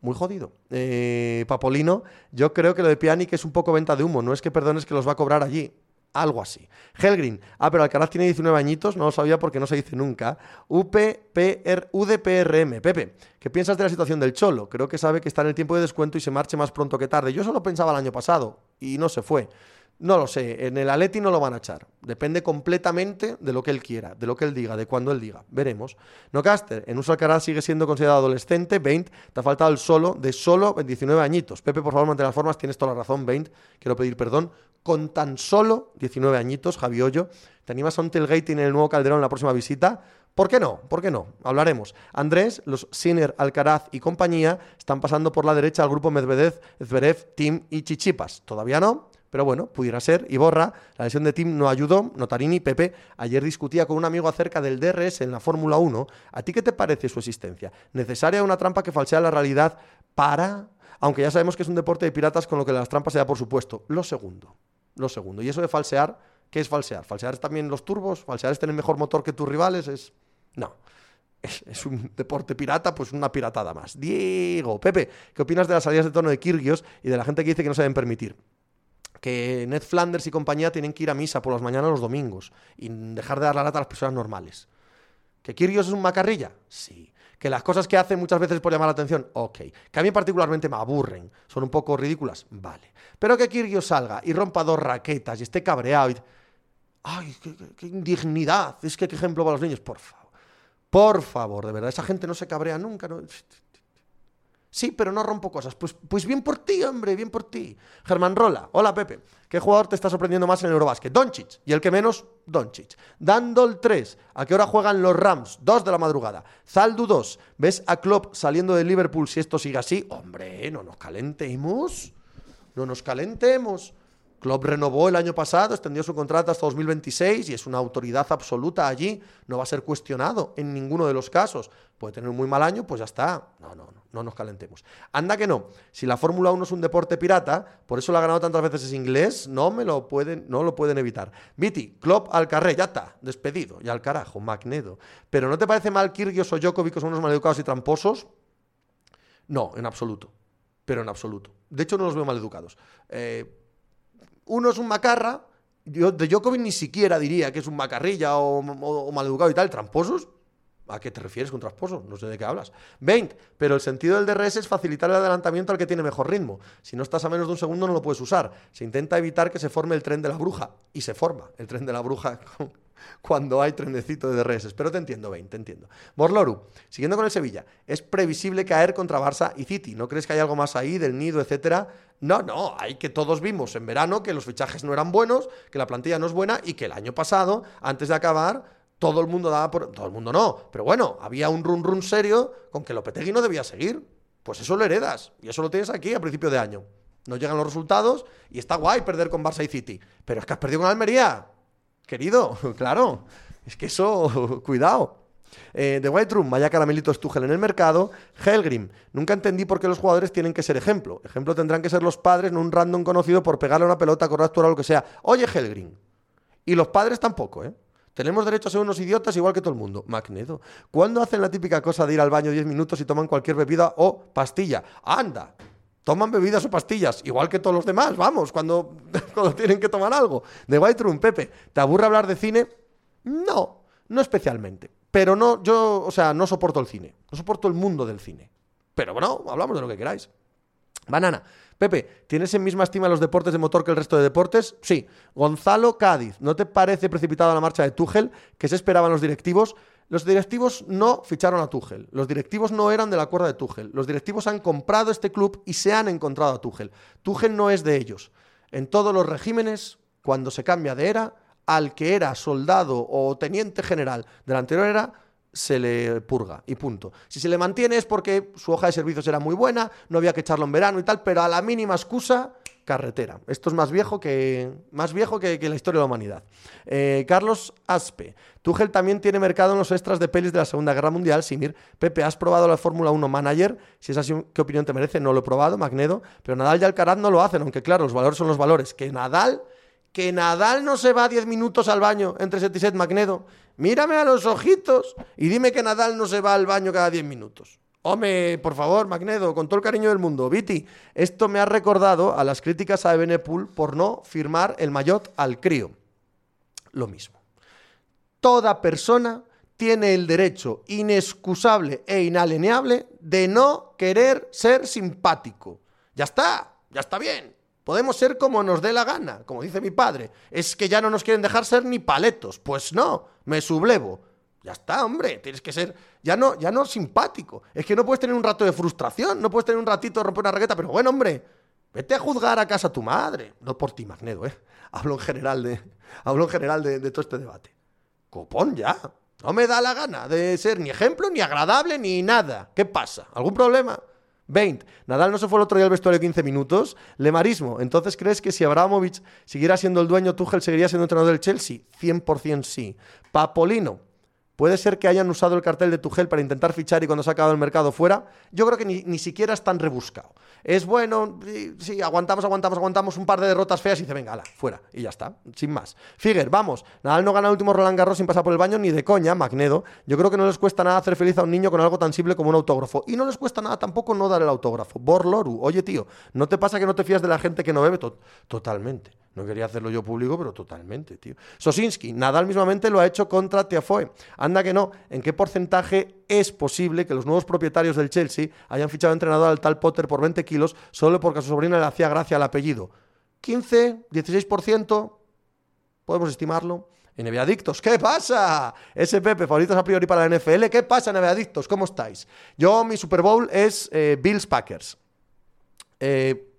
Muy jodido. Eh, Papolino, yo creo que lo de Pianic es un poco venta de humo. No es que perdones que los va a cobrar allí. Algo así. Helgrin. Ah, pero Alcaraz tiene 19 añitos, no lo sabía porque no se dice nunca. UPPR, UDPRM. Pepe, ¿qué piensas de la situación del Cholo? Creo que sabe que está en el tiempo de descuento y se marche más pronto que tarde. Yo solo pensaba el año pasado y no se fue. No lo sé, en el Aleti no lo van a echar. Depende completamente de lo que él quiera, de lo que él diga, de cuando él diga. Veremos. No Caster, en uso Alcaraz sigue siendo considerado adolescente, 20, te ha faltado el solo de solo 19 añitos. Pepe, por favor, mantén las formas, tienes toda la razón, 20, quiero pedir perdón. Con tan solo 19 añitos, Javi Hoyo, ¿te animas a un tailgate en el nuevo Calderón en la próxima visita? ¿Por qué no? ¿Por qué no? Hablaremos. Andrés, los Sinner, Alcaraz y compañía están pasando por la derecha al grupo Medvedev, Zverev, Tim y Chichipas. ¿Todavía no? Pero bueno, pudiera ser. Y borra, la lesión de Tim no ayudó. Notarini, Pepe, ayer discutía con un amigo acerca del DRS en la Fórmula 1. ¿A ti qué te parece su existencia? ¿Necesaria una trampa que falsea la realidad para...? Aunque ya sabemos que es un deporte de piratas con lo que las trampas se da por supuesto. Lo segundo. Lo segundo. Y eso de falsear, ¿qué es falsear? ¿Falsear es también los turbos? ¿Falsear es tener mejor motor que tus rivales? Es... No. Es, es, un deporte pirata, pues una piratada más. Diego, Pepe, ¿qué opinas de las salidas de tono de Kirgios y de la gente que dice que no se deben permitir? Que Ned Flanders y compañía tienen que ir a misa por las mañanas los domingos y dejar de dar la lata a las personas normales. ¿Que Kyrgios es un macarrilla? Sí. ¿Que las cosas que hace muchas veces por llamar la atención? Ok. ¿Que a mí particularmente me aburren? ¿Son un poco ridículas? Vale. Pero que Kyrgios salga y rompa dos raquetas y esté cabreado y... ¡Ay, qué, indignidad! Es que qué ejemplo para los niños, por favor. Por favor, de verdad, esa gente no se cabrea nunca. ¿no? Sí, pero no rompo cosas. Pues, pues bien por ti, hombre, bien por ti. Germán Rola, hola Pepe. ¿Qué jugador te está sorprendiendo más en el Eurobásquet? Doncic. Y el que menos, Doncic. Dandol 3. ¿A qué hora juegan los Rams? 2 de la madrugada. Zaldu 2. ¿Ves a Klopp saliendo de Liverpool si esto sigue así? Hombre, no nos calentemos. No nos calentemos. Klopp renovó el año pasado, extendió su contrato hasta 2026 y es una autoridad absoluta allí. No va a ser cuestionado en ninguno de los casos. Puede tener un muy mal año, pues ya está. No, no, no, no nos calentemos. Anda que no. Si la Fórmula 1 es un deporte pirata, por eso lo ha ganado tantas veces es inglés, no me lo pueden, no lo pueden evitar. Viti, Klopp al carré, ya está, despedido, ya al carajo, Magnedo. Pero ¿no te parece mal Kirgios o Djokovic que son unos maleducados y tramposos? No, en absoluto. Pero en absoluto. De hecho, no los veo maleducados. Eh, uno es un macarra, de Djokovic ni siquiera diría que es un macarrilla o, maleducado y tal, tramposos. ¿A qué te refieres con tramposos? No sé de qué hablas. 20. Pero el sentido del DRS es facilitar el adelantamiento al que tiene mejor ritmo. Si no estás a menos de un segundo no lo puedes usar. Se intenta evitar que se forme el tren de la bruja. Y se forma el tren de la bruja cuando hay trenecito de DRS. Pero te entiendo, 20, te entiendo. Morloru, siguiendo con el Sevilla, es previsible caer contra Barça y City. ¿No crees que hay algo más ahí del nido, etcétera? No, no, hay que todos vimos en verano que los fichajes no eran buenos, que la plantilla no es buena y que el año pasado, antes de acabar, todo el mundo daba por. Todo el mundo no, pero bueno, había un run run serio con que Lopetegui no debía seguir. Pues eso lo heredas y eso lo tienes aquí a principio de año. No llegan los resultados y está guay perder con Barça y City. Pero es que has perdido con Almería. Querido, claro. Es que eso, cuidado. Eh, The White Room, vaya caramelito Tuchel en el mercado. Helgrim, nunca entendí por qué los jugadores tienen que ser ejemplo. Ejemplo tendrán que ser los padres, no un random conocido por pegarle una pelota, correr o lo que sea. Oye, Helgrim. Y los padres tampoco, ¿eh? Tenemos derecho a ser unos idiotas igual que todo el mundo. Magnedo. ¿Cuándo hacen la típica cosa de ir al baño 10 minutos y toman cualquier bebida o pastilla? ¡Anda! Toman bebidas o pastillas, igual que todos los demás, vamos, cuando, cuando tienen que tomar algo. The White Room, Pepe, ¿te aburre hablar de cine? No, no especialmente. Pero no, yo, o sea, no soporto el cine. No soporto el mundo del cine. Pero bueno, hablamos de lo que queráis. Banana. Pepe, ¿tienes en misma estima los deportes de motor que el resto de deportes? Sí. Gonzalo Cádiz, ¿no te parece precipitado la marcha de Tuchel? que se esperaban los directivos? Los directivos no ficharon a Tuchel. Los directivos no eran de la cuerda de Tuchel. Los directivos han comprado este club y se han encontrado a Tuchel. Tuchel no es de ellos. En todos los regímenes, cuando se cambia de era, al que era soldado o teniente general de la anterior era, se le purga y punto. Si se le mantiene es porque su hoja de servicios era muy buena, no había que echarlo en verano y tal, pero a la mínima excusa, carretera. Esto es más viejo que, más viejo que, la historia de la humanidad. Eh, Carlos Aspe. Tuchel también tiene mercado en los extras de pelis de la Segunda Guerra Mundial. Simir. Pepe, ¿has probado la Fórmula 1 Manager? Si es así, ¿qué opinión te merece? No lo he probado, Magnedo. Pero Nadal y Alcaraz no lo hacen, aunque claro, los valores son los valores. Que Nadal que Nadal no se va 10 minutos al baño entre set y set, Magnedo. Mírame a los ojitos y dime que Nadal no se va al baño cada 10 minutos. Hombre, por favor, Magnedo, con todo el cariño del mundo. Viti, esto me ha recordado a las críticas a Ebenepool por no firmar el maillot al crío. Lo mismo. Toda persona tiene el derecho inexcusable e inalienable de no querer ser simpático. Ya está, ya está bien. Podemos ser como nos dé la gana, como dice mi padre. Es que ya no nos quieren dejar ser ni paletos. Pues no, me sublevo. Ya está, hombre, tienes que ser ya no, ya no simpático. Es que no puedes tener un rato de frustración, no puedes tener un ratito de romper una raqueta, pero bueno, hombre, vete a juzgar a casa tu madre. No por ti, Magnedo, ¿eh? Hablo en general de, hablo en general de todo este debate. Copón, ya. No me da la gana de ser ni ejemplo, ni agradable, ni nada. ¿Qué pasa? ¿Algún problema? 20. Nadal no se fue el otro día al vestuario 15 minutos. Lemarismo. Entonces, ¿crees que si Abramovich siguiera siendo el dueño, Tuchel seguiría siendo entrenador del Chelsea? 100% sí. Papolino. ¿Puede ser que hayan usado el cartel de Tuchel para intentar fichar y cuando se ha acabado el mercado fuera? Yo creo que ni, ni siquiera es tan rebuscado. Es bueno, sí, aguantamos, aguantamos, aguantamos un par de derrotas feas y dice, venga, ala, fuera. Y ya está, sin más. Figuer, vamos. Nadal no gana el último Roland Garros sin pasar por el baño ni de coña, Magnedo. Yo creo que no les cuesta nada hacer feliz a un niño con algo tan simple como un autógrafo. Y no les cuesta nada tampoco no dar el autógrafo. Borloru, oye tío, ¿no te pasa que no te fías de la gente que no bebe? totalmente. No quería hacerlo yo público, pero totalmente, tío. Sosinski, Nadal mismamente lo ha hecho contra Tiafoe. Anda que no, ¿en qué porcentaje es posible que los nuevos propietarios del Chelsea hayan fichado entrenador al tal Potter por 20 kilos solo porque a su sobrina le hacía gracia el apellido? ¿15? ¿16%? ¿Podemos estimarlo? En Adictos, ¿qué pasa? Ese Pepe, favoritos a priori para la NFL. ¿Qué pasa, Adictos? ¿Cómo estáis? Yo, mi Super Bowl es eh, Bills Packers. Eh,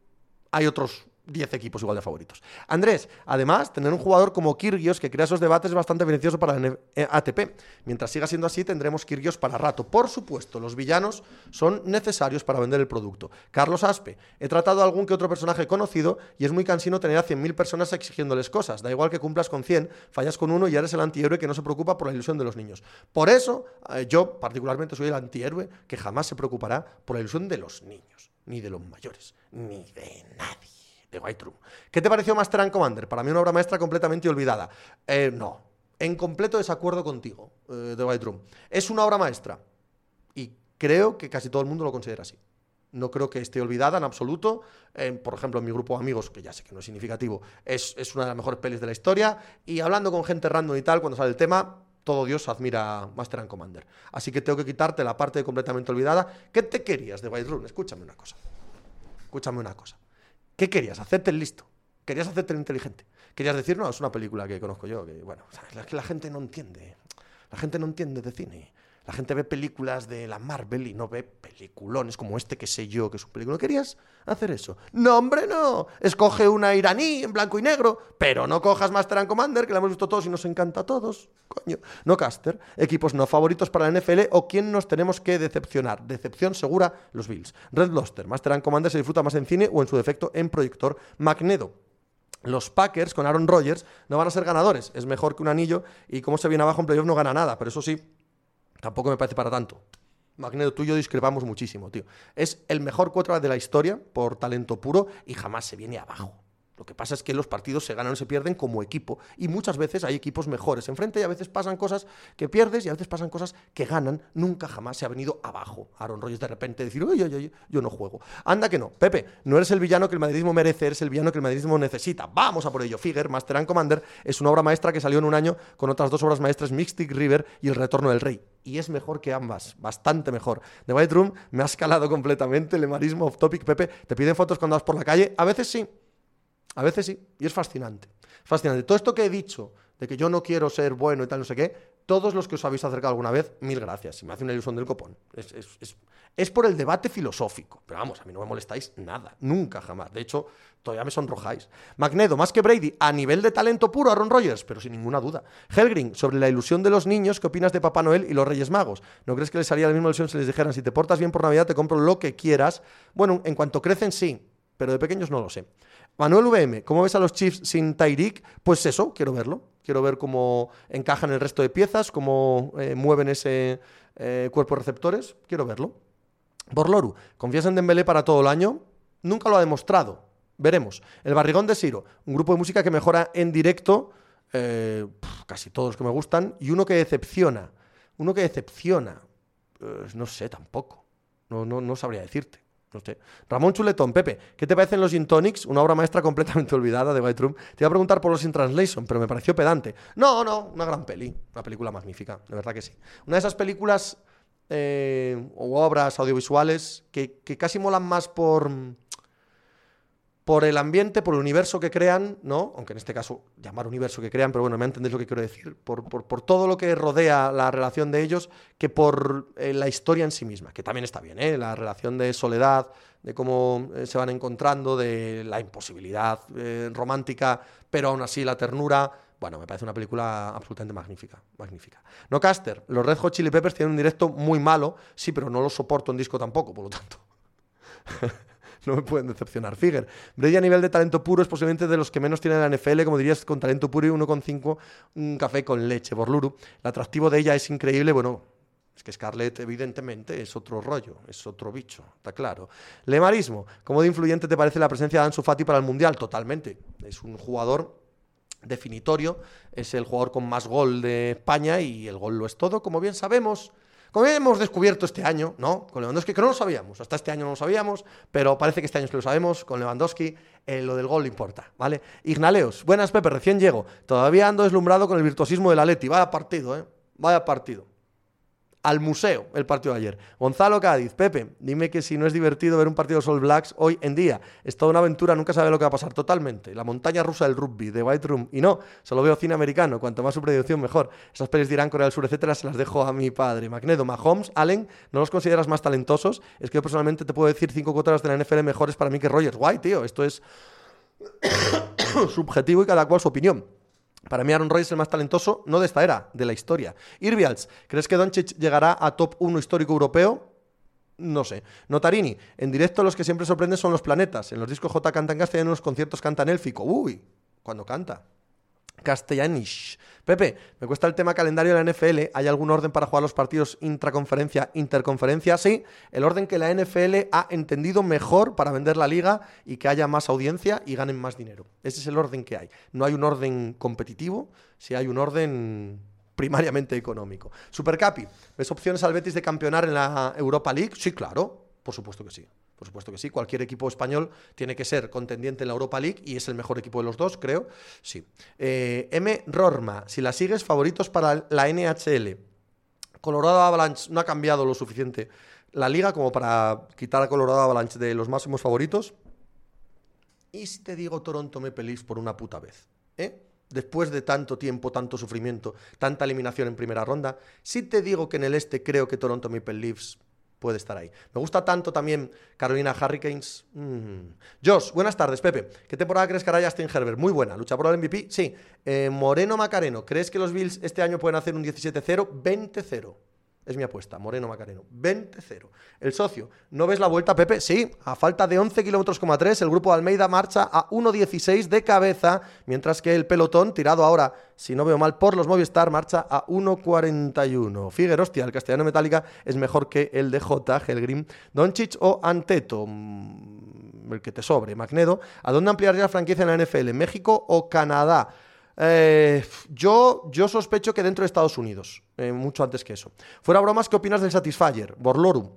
hay otros 10 equipos igual de favoritos. Andrés, además, tener un jugador como Kirgios que crea esos debates es bastante beneficioso para el eh, ATP. Mientras siga siendo así, tendremos Kirgios para rato. Por supuesto, los villanos son necesarios para vender el producto. Carlos Aspe, he tratado a algún que otro personaje conocido y es muy cansino tener a 100.000 personas exigiéndoles cosas. Da igual que cumplas con 100, fallas con uno y eres el antihéroe que no se preocupa por la ilusión de los niños. Por eso, eh, yo particularmente soy el antihéroe que jamás se preocupará por la ilusión de los niños, ni de los mayores, ni de nadie de White Room. ¿Qué te pareció Master and Commander? Para mí una obra maestra completamente olvidada. Eh, no, en completo desacuerdo contigo, de eh, White Room. Es una obra maestra y creo que casi todo el mundo lo considera así. No creo que esté olvidada en absoluto. por ejemplo, en mi grupo de amigos, que ya sé que no es significativo, es, es, una de las mejores pelis de la historia. Y hablando con gente random y tal, cuando sale el tema, todo Dios admira Master and Commander. Así que tengo que quitarte la parte completamente olvidada. ¿Qué te querías de White Room? Escúchame una cosa. Escúchame una cosa. ¿Qué querías? Hacerte el listo. Querías hacerte el inteligente. Querías decir, no, es una película que conozco yo, que bueno, es que la gente no entiende. La gente no entiende de cine. La gente ve películas de la Marvel y no ve peliculones como este que sé yo que es un película. ¿Querías hacer eso? No, hombre, no. Escoge una iraní en blanco y negro, pero no cojas Master and Commander, que la hemos visto todos y nos encanta a todos. Coño. No Caster. Equipos no favoritos para la NFL o quién nos tenemos que decepcionar. Decepción segura, los Bills. Red Luster. Master and Commander se disfruta más en cine o en su defecto en proyector. Magneto los Packers con Aaron Rodgers no van a ser ganadores. Es mejor que un anillo y como se viene abajo en playoff no gana nada. Pero eso sí, Tampoco me parece para tanto. Magneto, tú y yo discrepamos muchísimo, tío. Es el mejor quarterback de la historia por talento puro y jamás se viene abajo. Lo que pasa es que los partidos se ganan o se pierden como equipo y muchas veces hay equipos mejores enfrente y a veces pasan cosas que pierdes y a veces pasan cosas que ganan. Nunca jamás se ha venido abajo. Aaron Rodgers de repente decir, oye, oye, yo no juego. Anda que no. Pepe, no eres el villano que el madridismo merece, eres el villano que el madridismo necesita. Vamos a por ello. Figure, Master and Commander, es una obra maestra que salió en un año con otras dos obras maestras, Mystic River y El Retorno del Rey. Y es mejor que ambas, bastante mejor. The White Room me ha escalado completamente el emarismo off topic, Pepe. Te piden fotos cuando vas por la calle. A veces sí, a veces sí, y es fascinante. Fascinante. Todo esto que he dicho, de que yo no quiero ser bueno y tal, no sé qué, todos los que os habéis acercado alguna vez, mil gracias. Si me hace una ilusión del copón. Es, es, por el debate filosófico. Pero vamos, a mí no me molestáis nada. Nunca, jamás. De hecho, todavía me sonrojáis. Magnedo, más que Brady, a nivel de talento puro, Aaron Rodgers, pero sin ninguna duda. Helgrin, sobre la ilusión de los niños, ¿qué opinas de Papá Noel y los Reyes Magos? ¿No crees que les haría la misma ilusión si les dijeran, si te portas bien por Navidad, te compro lo que quieras? Bueno, en cuanto crecen, sí, pero de pequeños no lo sé. Manuel VM, ¿cómo ves a los Chiefs sin Tyreek? Pues eso, quiero verlo. Quiero ver cómo encajan el resto de piezas, cómo eh, mueven ese eh, cuerpo receptores. Quiero verlo. Borloru, ¿confías en Dembélé para todo el año? Nunca lo ha demostrado. Veremos. El Barrigón de Siro, un grupo de música que mejora en directo, eh, casi todos los que me gustan, y uno que decepciona. Uno que decepciona. no sé tampoco. No, no, no sabría decirte. Ramón Chuletón, Pepe, ¿qué te parecen los Gin Tonics? Una obra maestra completamente olvidada de White Room. Te iba a preguntar por los In Translation, pero me pareció pedante. No, no, una gran peli. Una película magnífica, de verdad que sí. Una de esas películas eh, o obras audiovisuales que, que casi molan más por por el ambiente, por el universo que crean, ¿no? Aunque en este caso llamar universo que crean, pero bueno, me entendéis lo que quiero decir, por, todo lo que rodea la relación de ellos, que por eh, la historia en sí misma, que también está bien, ¿eh? La relación de soledad, de cómo eh, se van encontrando, de la imposibilidad eh, romántica, pero aún así la ternura. Bueno, me parece una película absolutamente magnífica, magnífica. No Caster, los Red Hot Chili Peppers tienen un directo muy malo, sí, pero no lo soporto en disco tampoco, por lo tanto. no me pueden decepcionar. Figuer, Brady a nivel de talento puro es posiblemente de los que menos tiene la NFL, como dirías, con talento puro y 1,5 un café con leche. por Luru. el atractivo de ella es increíble, bueno, es que Scarlett, evidentemente, es otro rollo, es otro bicho, está claro. Lemarismo. ¿Cómo de influyente te parece la presencia de Ansu Fati para el Mundial? Totalmente. Es un jugador definitorio, es el jugador con más gol de España y el gol lo es todo, como bien sabemos. Como hemos descubierto este año, ¿no? Con Lewandowski, que no lo sabíamos, hasta este año no lo sabíamos, pero parece que este año sí lo sabemos, con Lewandowski, eh, lo del gol importa, ¿vale? Ignaleos, buenas Pepe, recién llego, todavía ando deslumbrado con el virtuosismo del Atleti, vaya partido, ¿eh? Vaya partido al museo el partido de ayer. Gonzalo Cádiz, Pepe, dime que si no es divertido ver un partido de Sol Blacks hoy en día. Es toda una aventura, nunca sabe lo que va a pasar totalmente. La montaña rusa del rugby, de White Room. Y no, solo veo cine americano, cuanto más su predicción mejor. Esas pelis dirán Corea del Sur, etcétera, se las dejo a mi padre. Magnedo, Mahomes, Allen, ¿no los consideras más talentosos? Es que yo personalmente te puedo decir cinco cuotas de la NFL mejores para mí que Rogers. Guay, tío, esto es subjetivo y cada cual su opinión. Para mí Aaron Rodgers es el más talentoso, no de esta era, de la historia. Irvials, ¿crees que Doncic llegará a top 1 histórico europeo? No sé. Notarini, en directo los que siempre sorprenden son los planetas. En los discos J cantan castellano, en los conciertos cantan élfico. Uy, cuando canta. Castellanish. Pepe, me cuesta el tema calendario de la NFL. ¿Hay algún orden para jugar los partidos intraconferencia, interconferencia? Sí, el orden que la NFL ha entendido mejor para vender la liga y que haya más audiencia y ganen más dinero. Ese es el orden que hay. No hay un orden competitivo, si hay un orden primariamente económico. Supercapi, ¿ves opciones al Betis de campeonar en la Europa League? Sí, claro, por supuesto que sí. Por supuesto que sí. Cualquier equipo español tiene que ser contendiente en la Europa League y es el mejor equipo de los dos, creo. Sí. Eh, M. Rorma, si la sigues, favoritos para la NHL. Colorado Avalanche no ha cambiado lo suficiente la liga como para quitar a Colorado Avalanche de los máximos favoritos. ¿Y si te digo Toronto Maple Leafs por una puta vez? ¿Eh? Después de tanto tiempo, tanto sufrimiento, tanta eliminación en primera ronda, si te digo que en el este creo que Toronto Maple Leafs puede estar ahí. Me gusta tanto también Carolina Hurricanes. Mm. Josh, buenas tardes, Pepe. ¿Qué temporada crees que hará Justin Herbert? Muy buena. ¿Lucha por el MVP? Sí. Eh, Moreno Macareno, ¿crees que los Bills este año pueden hacer un 17-0? 20-0. Es mi apuesta, Moreno Macareno. 20-0. El socio, ¿no ves la vuelta, Pepe? Sí, a falta de 11 kilómetros, el grupo de Almeida marcha a 1.16 de cabeza, mientras que el pelotón, tirado ahora, si no veo mal, por los Movistar, marcha a 1.41. Figueroa, hostia, el castellano metálica es mejor que el de J, Helgrim, Doncic o Anteto, mm, el que te sobre, Magnedo. ¿A dónde ampliaría la franquicia en la NFL? ¿México o Canadá? Eh, yo, yo sospecho que dentro de Estados Unidos, eh, mucho antes que eso. Fuera bromas, ¿qué opinas del Satisfyer? Borlorum.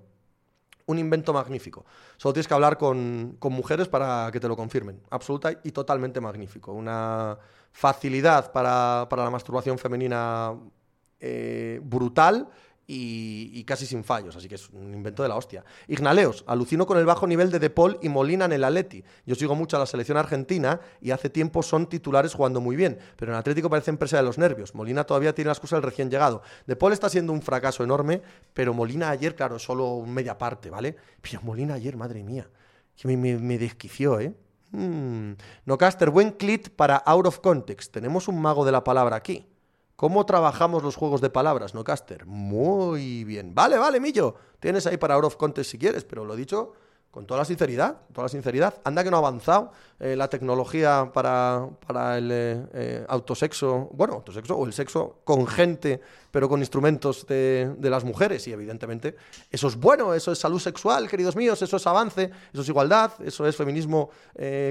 Un invento magnífico. Solo tienes que hablar con, mujeres para que te lo confirmen. Absoluta y totalmente magnífico. Una facilidad para, la masturbación femenina eh, brutal y, casi sin fallos, así que es un invento de la hostia. Ignaleos, alucino con el bajo nivel de De Paul y Molina en el Atleti. Yo sigo mucho a la selección argentina y hace tiempo son titulares jugando muy bien, pero en Atlético parece empresa de los nervios. Molina todavía tiene la excusa del recién llegado. De Paul está siendo un fracaso enorme, pero Molina ayer, claro, solo media parte, ¿vale? Pero Molina ayer, madre mía, que me, desquició, ¿eh? Hmm. No, Caster, buen clit para out of context. Tenemos un mago de la palabra aquí. ¿Cómo trabajamos los juegos de palabras, no, Caster? Muy bien. Vale, vale, Millo. Tienes ahí para Out of Contest si quieres, pero lo he dicho con toda la sinceridad, toda la sinceridad. Anda que no ha avanzado eh, la tecnología para, para el eh, eh, autosexo, bueno, autosexo o el sexo con gente, pero con instrumentos de, de, las mujeres. Y evidentemente eso es bueno, eso es salud sexual, queridos míos, eso es avance, eso es igualdad, eso es feminismo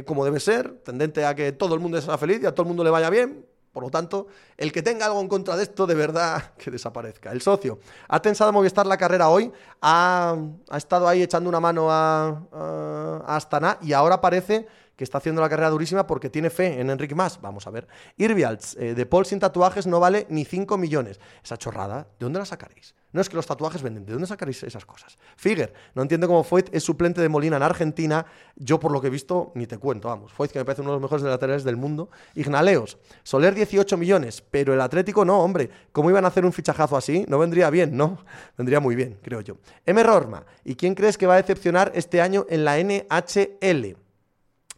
como debe ser, tendente a que todo el mundo sea feliz y a todo el mundo le vaya bien. Por lo tanto, el que tenga algo en contra de esto, de verdad, que desaparezca. El socio ha tensado Movistar la carrera hoy, ha, estado ahí echando una mano a, a, Astana y ahora parece que está haciendo la carrera durísima porque tiene fe en Enrique Más. Vamos a ver. Irvialts, eh, de Paul sin tatuajes no vale ni 5 millones. Esa chorrada, ¿de dónde la sacaréis? No es que los tatuajes venden, ¿de dónde sacaréis esas cosas? Figuer, no entiendo cómo Foyt es suplente de Molina en Argentina. Yo, por lo que he visto, ni te cuento, vamos. Foyt, que me parece uno de los mejores laterales del mundo. Ignaleos, Soler 18 millones, pero el Atlético no, hombre. ¿Cómo iban a hacer un fichajazo así? No vendría bien, ¿no? Vendría muy bien, creo yo. M. Rorma, ¿y quién crees que va a decepcionar este año en la NHL?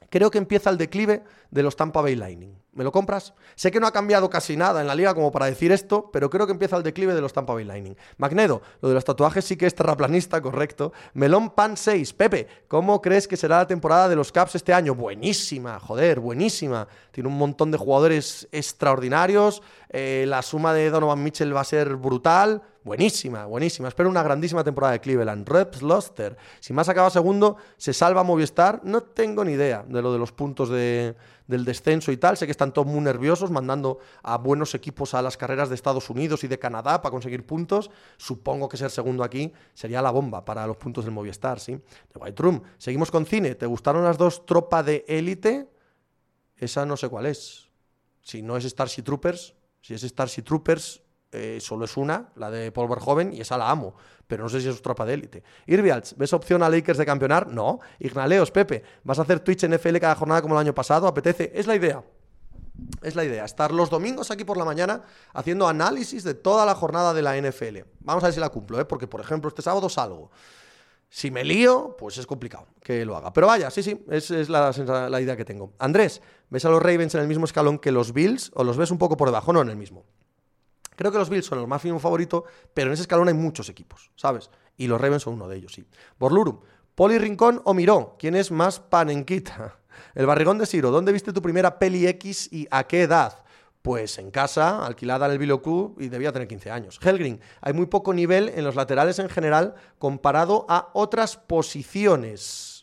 Creo que empieza el declive de los Tampa Bay Lightning. ¿Me lo compras? Sé que no ha cambiado casi nada en la liga como para decir esto, pero creo que empieza el declive de los Tampa Bay Lightning. Magnedo, lo de los tatuajes sí que es terraplanista, correcto. Melón Pan 6, Pepe, ¿cómo crees que será la temporada de los Caps este año? Buenísima, joder, buenísima. Tiene un montón de jugadores extraordinarios. Eh, la suma de Donovan Mitchell va a ser brutal. Buenísima, buenísima. Espero una grandísima temporada de Cleveland. Reps Loster. Si más acaba segundo, ¿se salva Movistar? No tengo ni idea de lo de los puntos de, del descenso y tal. Sé que están todos muy nerviosos, mandando a buenos equipos a las carreras de Estados Unidos y de Canadá para conseguir puntos. Supongo que ser segundo aquí sería la bomba para los puntos del Movistar, ¿sí? De White Room. Seguimos con cine. ¿Te gustaron las dos Tropa de Élite? Esa no sé cuál es. Si no es Starship Troopers, si es Starship Troopers, eh, solo es una, la de Paul Verhoeven, y esa la amo, pero no sé si es tropa de élite. Irvials, ¿ves opción a Lakers de campeonar? No. Ignaleos, Pepe, ¿vas a hacer Twitch NFL cada jornada como el año pasado? ¿Apetece? Es la idea. Es la idea, estar los domingos aquí por la mañana haciendo análisis de toda la jornada de la NFL. Vamos a ver si la cumplo, ¿eh? porque por ejemplo este sábado salgo. Si me lío, pues es complicado que lo haga. Pero vaya, sí, sí, es, es la, la, idea que tengo. Andrés, ¿ves a los Ravens en el mismo escalón que los Bills o los ves un poco por debajo? No, en el mismo. Creo que los Bills son el más mínimo favorito, pero en ese escalón hay muchos equipos, ¿sabes? Y los Ravens son uno de ellos, sí. Borlurum, Poli Rincón o Miró, ¿quién es más panenquita? El barrigón de Siro, ¿dónde viste tu primera peli X y a qué edad? Pues en casa, alquilada en el Vilo Club y debía tener 15 años. Helgrin, hay muy poco nivel en los laterales en general comparado a otras posiciones.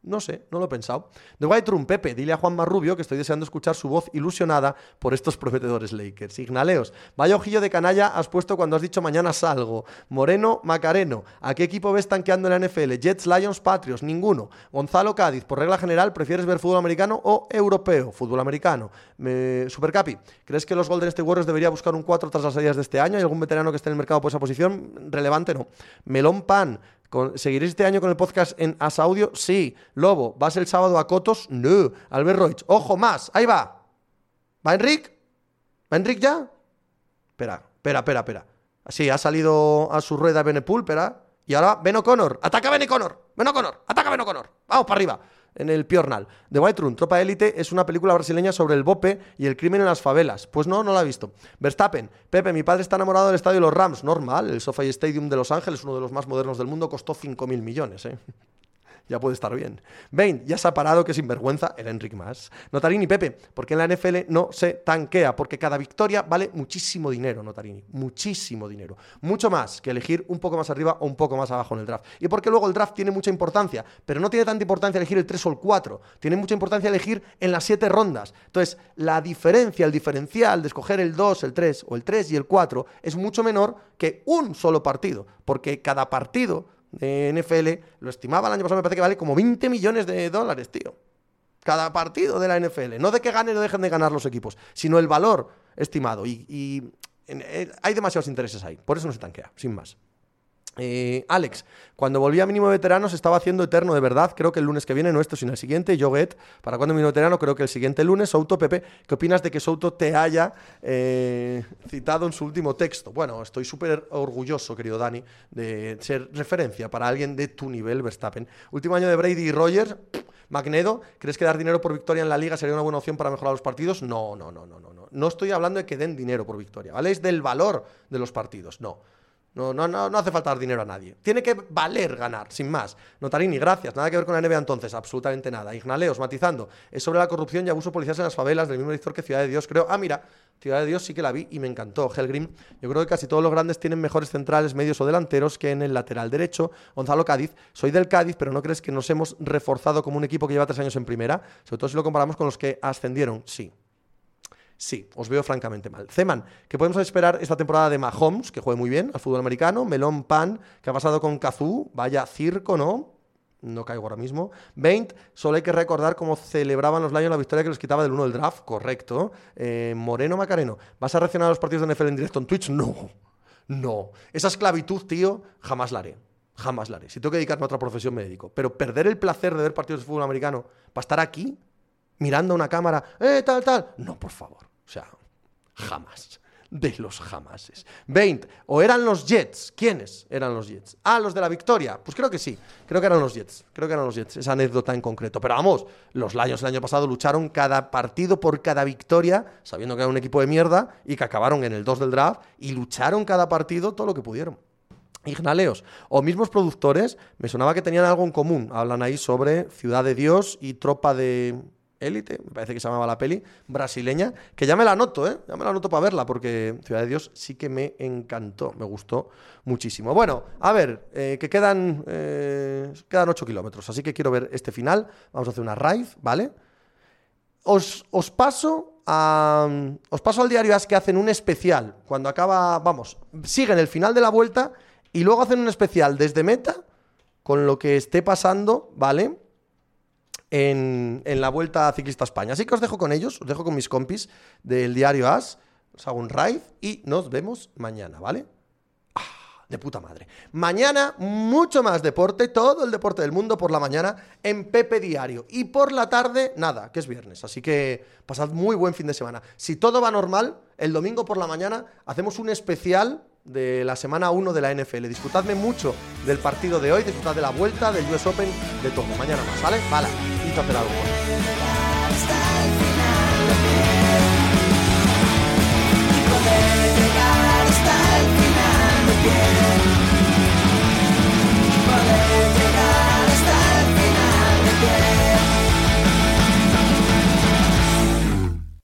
No sé, no lo he pensado. The White Room, Pepe, dile a Juan Marrubio que estoy deseando escuchar su voz ilusionada por estos prometedores Lakers. Ignaleos, vaya ojillo de canalla has puesto cuando has dicho mañana salgo. Moreno, Macareno, ¿a qué equipo ves tanqueando en la NFL? Jets, Lions, Patriots, ninguno. Gonzalo Cádiz, por regla general, ¿prefieres ver fútbol americano o europeo? Fútbol americano. Supercapi, ¿crees que los Golden State Warriors debería buscar un 4 tras las salidas de este año? ¿Hay algún veterano que esté en el mercado por esa posición? Relevante, no. Melón Pan, ¿Seguiréis este año con el podcast en Asaudio? Sí. Lobo, ¿vas el sábado a Cotos? No. Albert Roig, ojo, más. Ahí va. ¿Va Enric? ¿Va Enric ya? Espera, espera, espera, espera. Sí, ha salido a su rueda Benepool, espera. Y ahora Ben O'Connor. ¡Ataca Ben O'Connor! ¡Ben O'Connor! ¡Ataca Ben O'Connor! ¡Vamos para arriba! En el Piornal. The White Room, Tropa Élite, es una película brasileña sobre el bope y el crimen en las favelas. Pues no, no la he visto. Verstappen, Pepe, mi padre está enamorado del estadio de los Rams. Normal, el SoFi Stadium de Los Ángeles, uno de los más modernos del mundo, costó 5.000 millones, ¿eh? Ya puede estar bien. Bain, ya se ha parado, que sinvergüenza, el Enric más. Notarini, Pepe, porque en la NFL no se tanquea, porque cada victoria vale muchísimo dinero, Notarini, muchísimo dinero. Mucho más que elegir un poco más arriba o un poco más abajo en el draft. Y porque luego el draft tiene mucha importancia, pero no tiene tanta importancia elegir el 3 o el 4, tiene mucha importancia elegir en las 7 rondas. Entonces, la diferencia, el diferencial de escoger el 2, el 3 o el 3 y el 4 es mucho menor que un solo partido, porque cada partido de NFL, lo estimaba el año pasado, me parece que vale como 20 millones de dólares, tío. Cada partido de la NFL. No de que ganen o dejen de ganar los equipos, sino el valor estimado. Y, eh, hay demasiados intereses ahí. Por eso no se tanquea, sin más. Eh, Alex, cuando volví a mínimo veterano se estaba haciendo eterno de verdad. Creo que el lunes que viene, no esto, sino el siguiente. Joget, para cuando mínimo veterano, creo que el siguiente lunes. Souto, Pepe, ¿qué opinas de que Souto te haya eh, citado en su último texto? Bueno, estoy súper orgulloso, querido Dani, de ser referencia para alguien de tu nivel, Verstappen. Último año de Brady y Rogers. Magnedo, ¿crees que dar dinero por victoria en la liga sería una buena opción para mejorar los partidos? No, no, no, no, no. No, no estoy hablando de que den dinero por victoria, ¿vale? Es del valor de los partidos, no. No, no, no, no hace falta dar dinero a nadie. Tiene que valer ganar, sin más. Notarini, gracias. Nada que ver con la NBA entonces, absolutamente nada. Ignaleos, matizando. Es sobre la corrupción y abuso policial en las favelas del mismo editor que Ciudad de Dios, creo. Ah, mira, Ciudad de Dios sí que la vi y me encantó. Helgrim, yo creo que casi todos los grandes tienen mejores centrales, medios o delanteros que en el lateral derecho. Gonzalo Cádiz, soy del Cádiz, pero ¿no crees que nos hemos reforzado como un equipo que lleva tres años en primera? Sobre todo si lo comparamos con los que ascendieron. Sí, Sí, os veo francamente mal. Zeman, ¿qué podemos esperar esta temporada de Mahomes, que juegue muy bien al fútbol americano? Melón Pan, que ha pasado con Kazú, vaya circo, ¿no? No caigo ahora mismo. 20, solo hay que recordar cómo celebraban los Lions la victoria que les quitaba del 1 del draft, correcto. Eh, Moreno Macareno, ¿vas a reaccionar a los partidos de NFL en directo en Twitch? No, no. Esa esclavitud, tío, jamás la haré. Jamás la haré. Si tengo que dedicarme a otra profesión, me dedico. Pero perder el placer de ver partidos de fútbol americano para estar aquí, mirando a una cámara, eh, tal, tal. No, por favor. O sea, jamás. de los jamases. 20. O eran los Jets. ¿Quiénes eran los Jets? Ah, los de la victoria. Pues creo que sí. Creo que eran los Jets. Creo que eran los Jets. Esa anécdota en concreto. Pero vamos, los Lions el año pasado lucharon cada partido por cada victoria, sabiendo que era un equipo de mierda y que acabaron en el 2 del draft y lucharon cada partido todo lo que pudieron. Ignaleos o mismos productores, me sonaba que tenían algo en común. Hablan ahí sobre Ciudad de Dios y Tropa de Élite, me parece que se llamaba la peli, brasileña, que ya me la anoto, ¿eh? Ya me la anoto para verla, porque Ciudad de Dios sí que me encantó, me gustó muchísimo. Bueno, a ver, eh, que quedan, eh, quedan 8 kilómetros, así que quiero ver este final. Vamos a hacer una raid, ¿vale? Os, os paso os paso al diario As que hacen un especial cuando acaba, vamos, siguen el final de la vuelta y luego hacen un especial desde meta con lo que esté pasando, ¿vale? En, la Vuelta Ciclista España. Así que os dejo con ellos, os dejo con mis compis del diario As, os hago un raid y nos vemos mañana, ¿vale? Ah, de puta madre. Mañana mucho más deporte, todo el deporte del mundo por la mañana en Pepe Diario. Y por la tarde, nada, que es viernes. Así que pasad muy buen fin de semana. Si todo va normal, el domingo por la mañana hacemos un especial de la semana 1 de la NFL. Disfrutadme mucho del partido de hoy, disfrutad de la vuelta, del US Open, de todo. Mañana más, ¿vale? Vale, y hacer algo.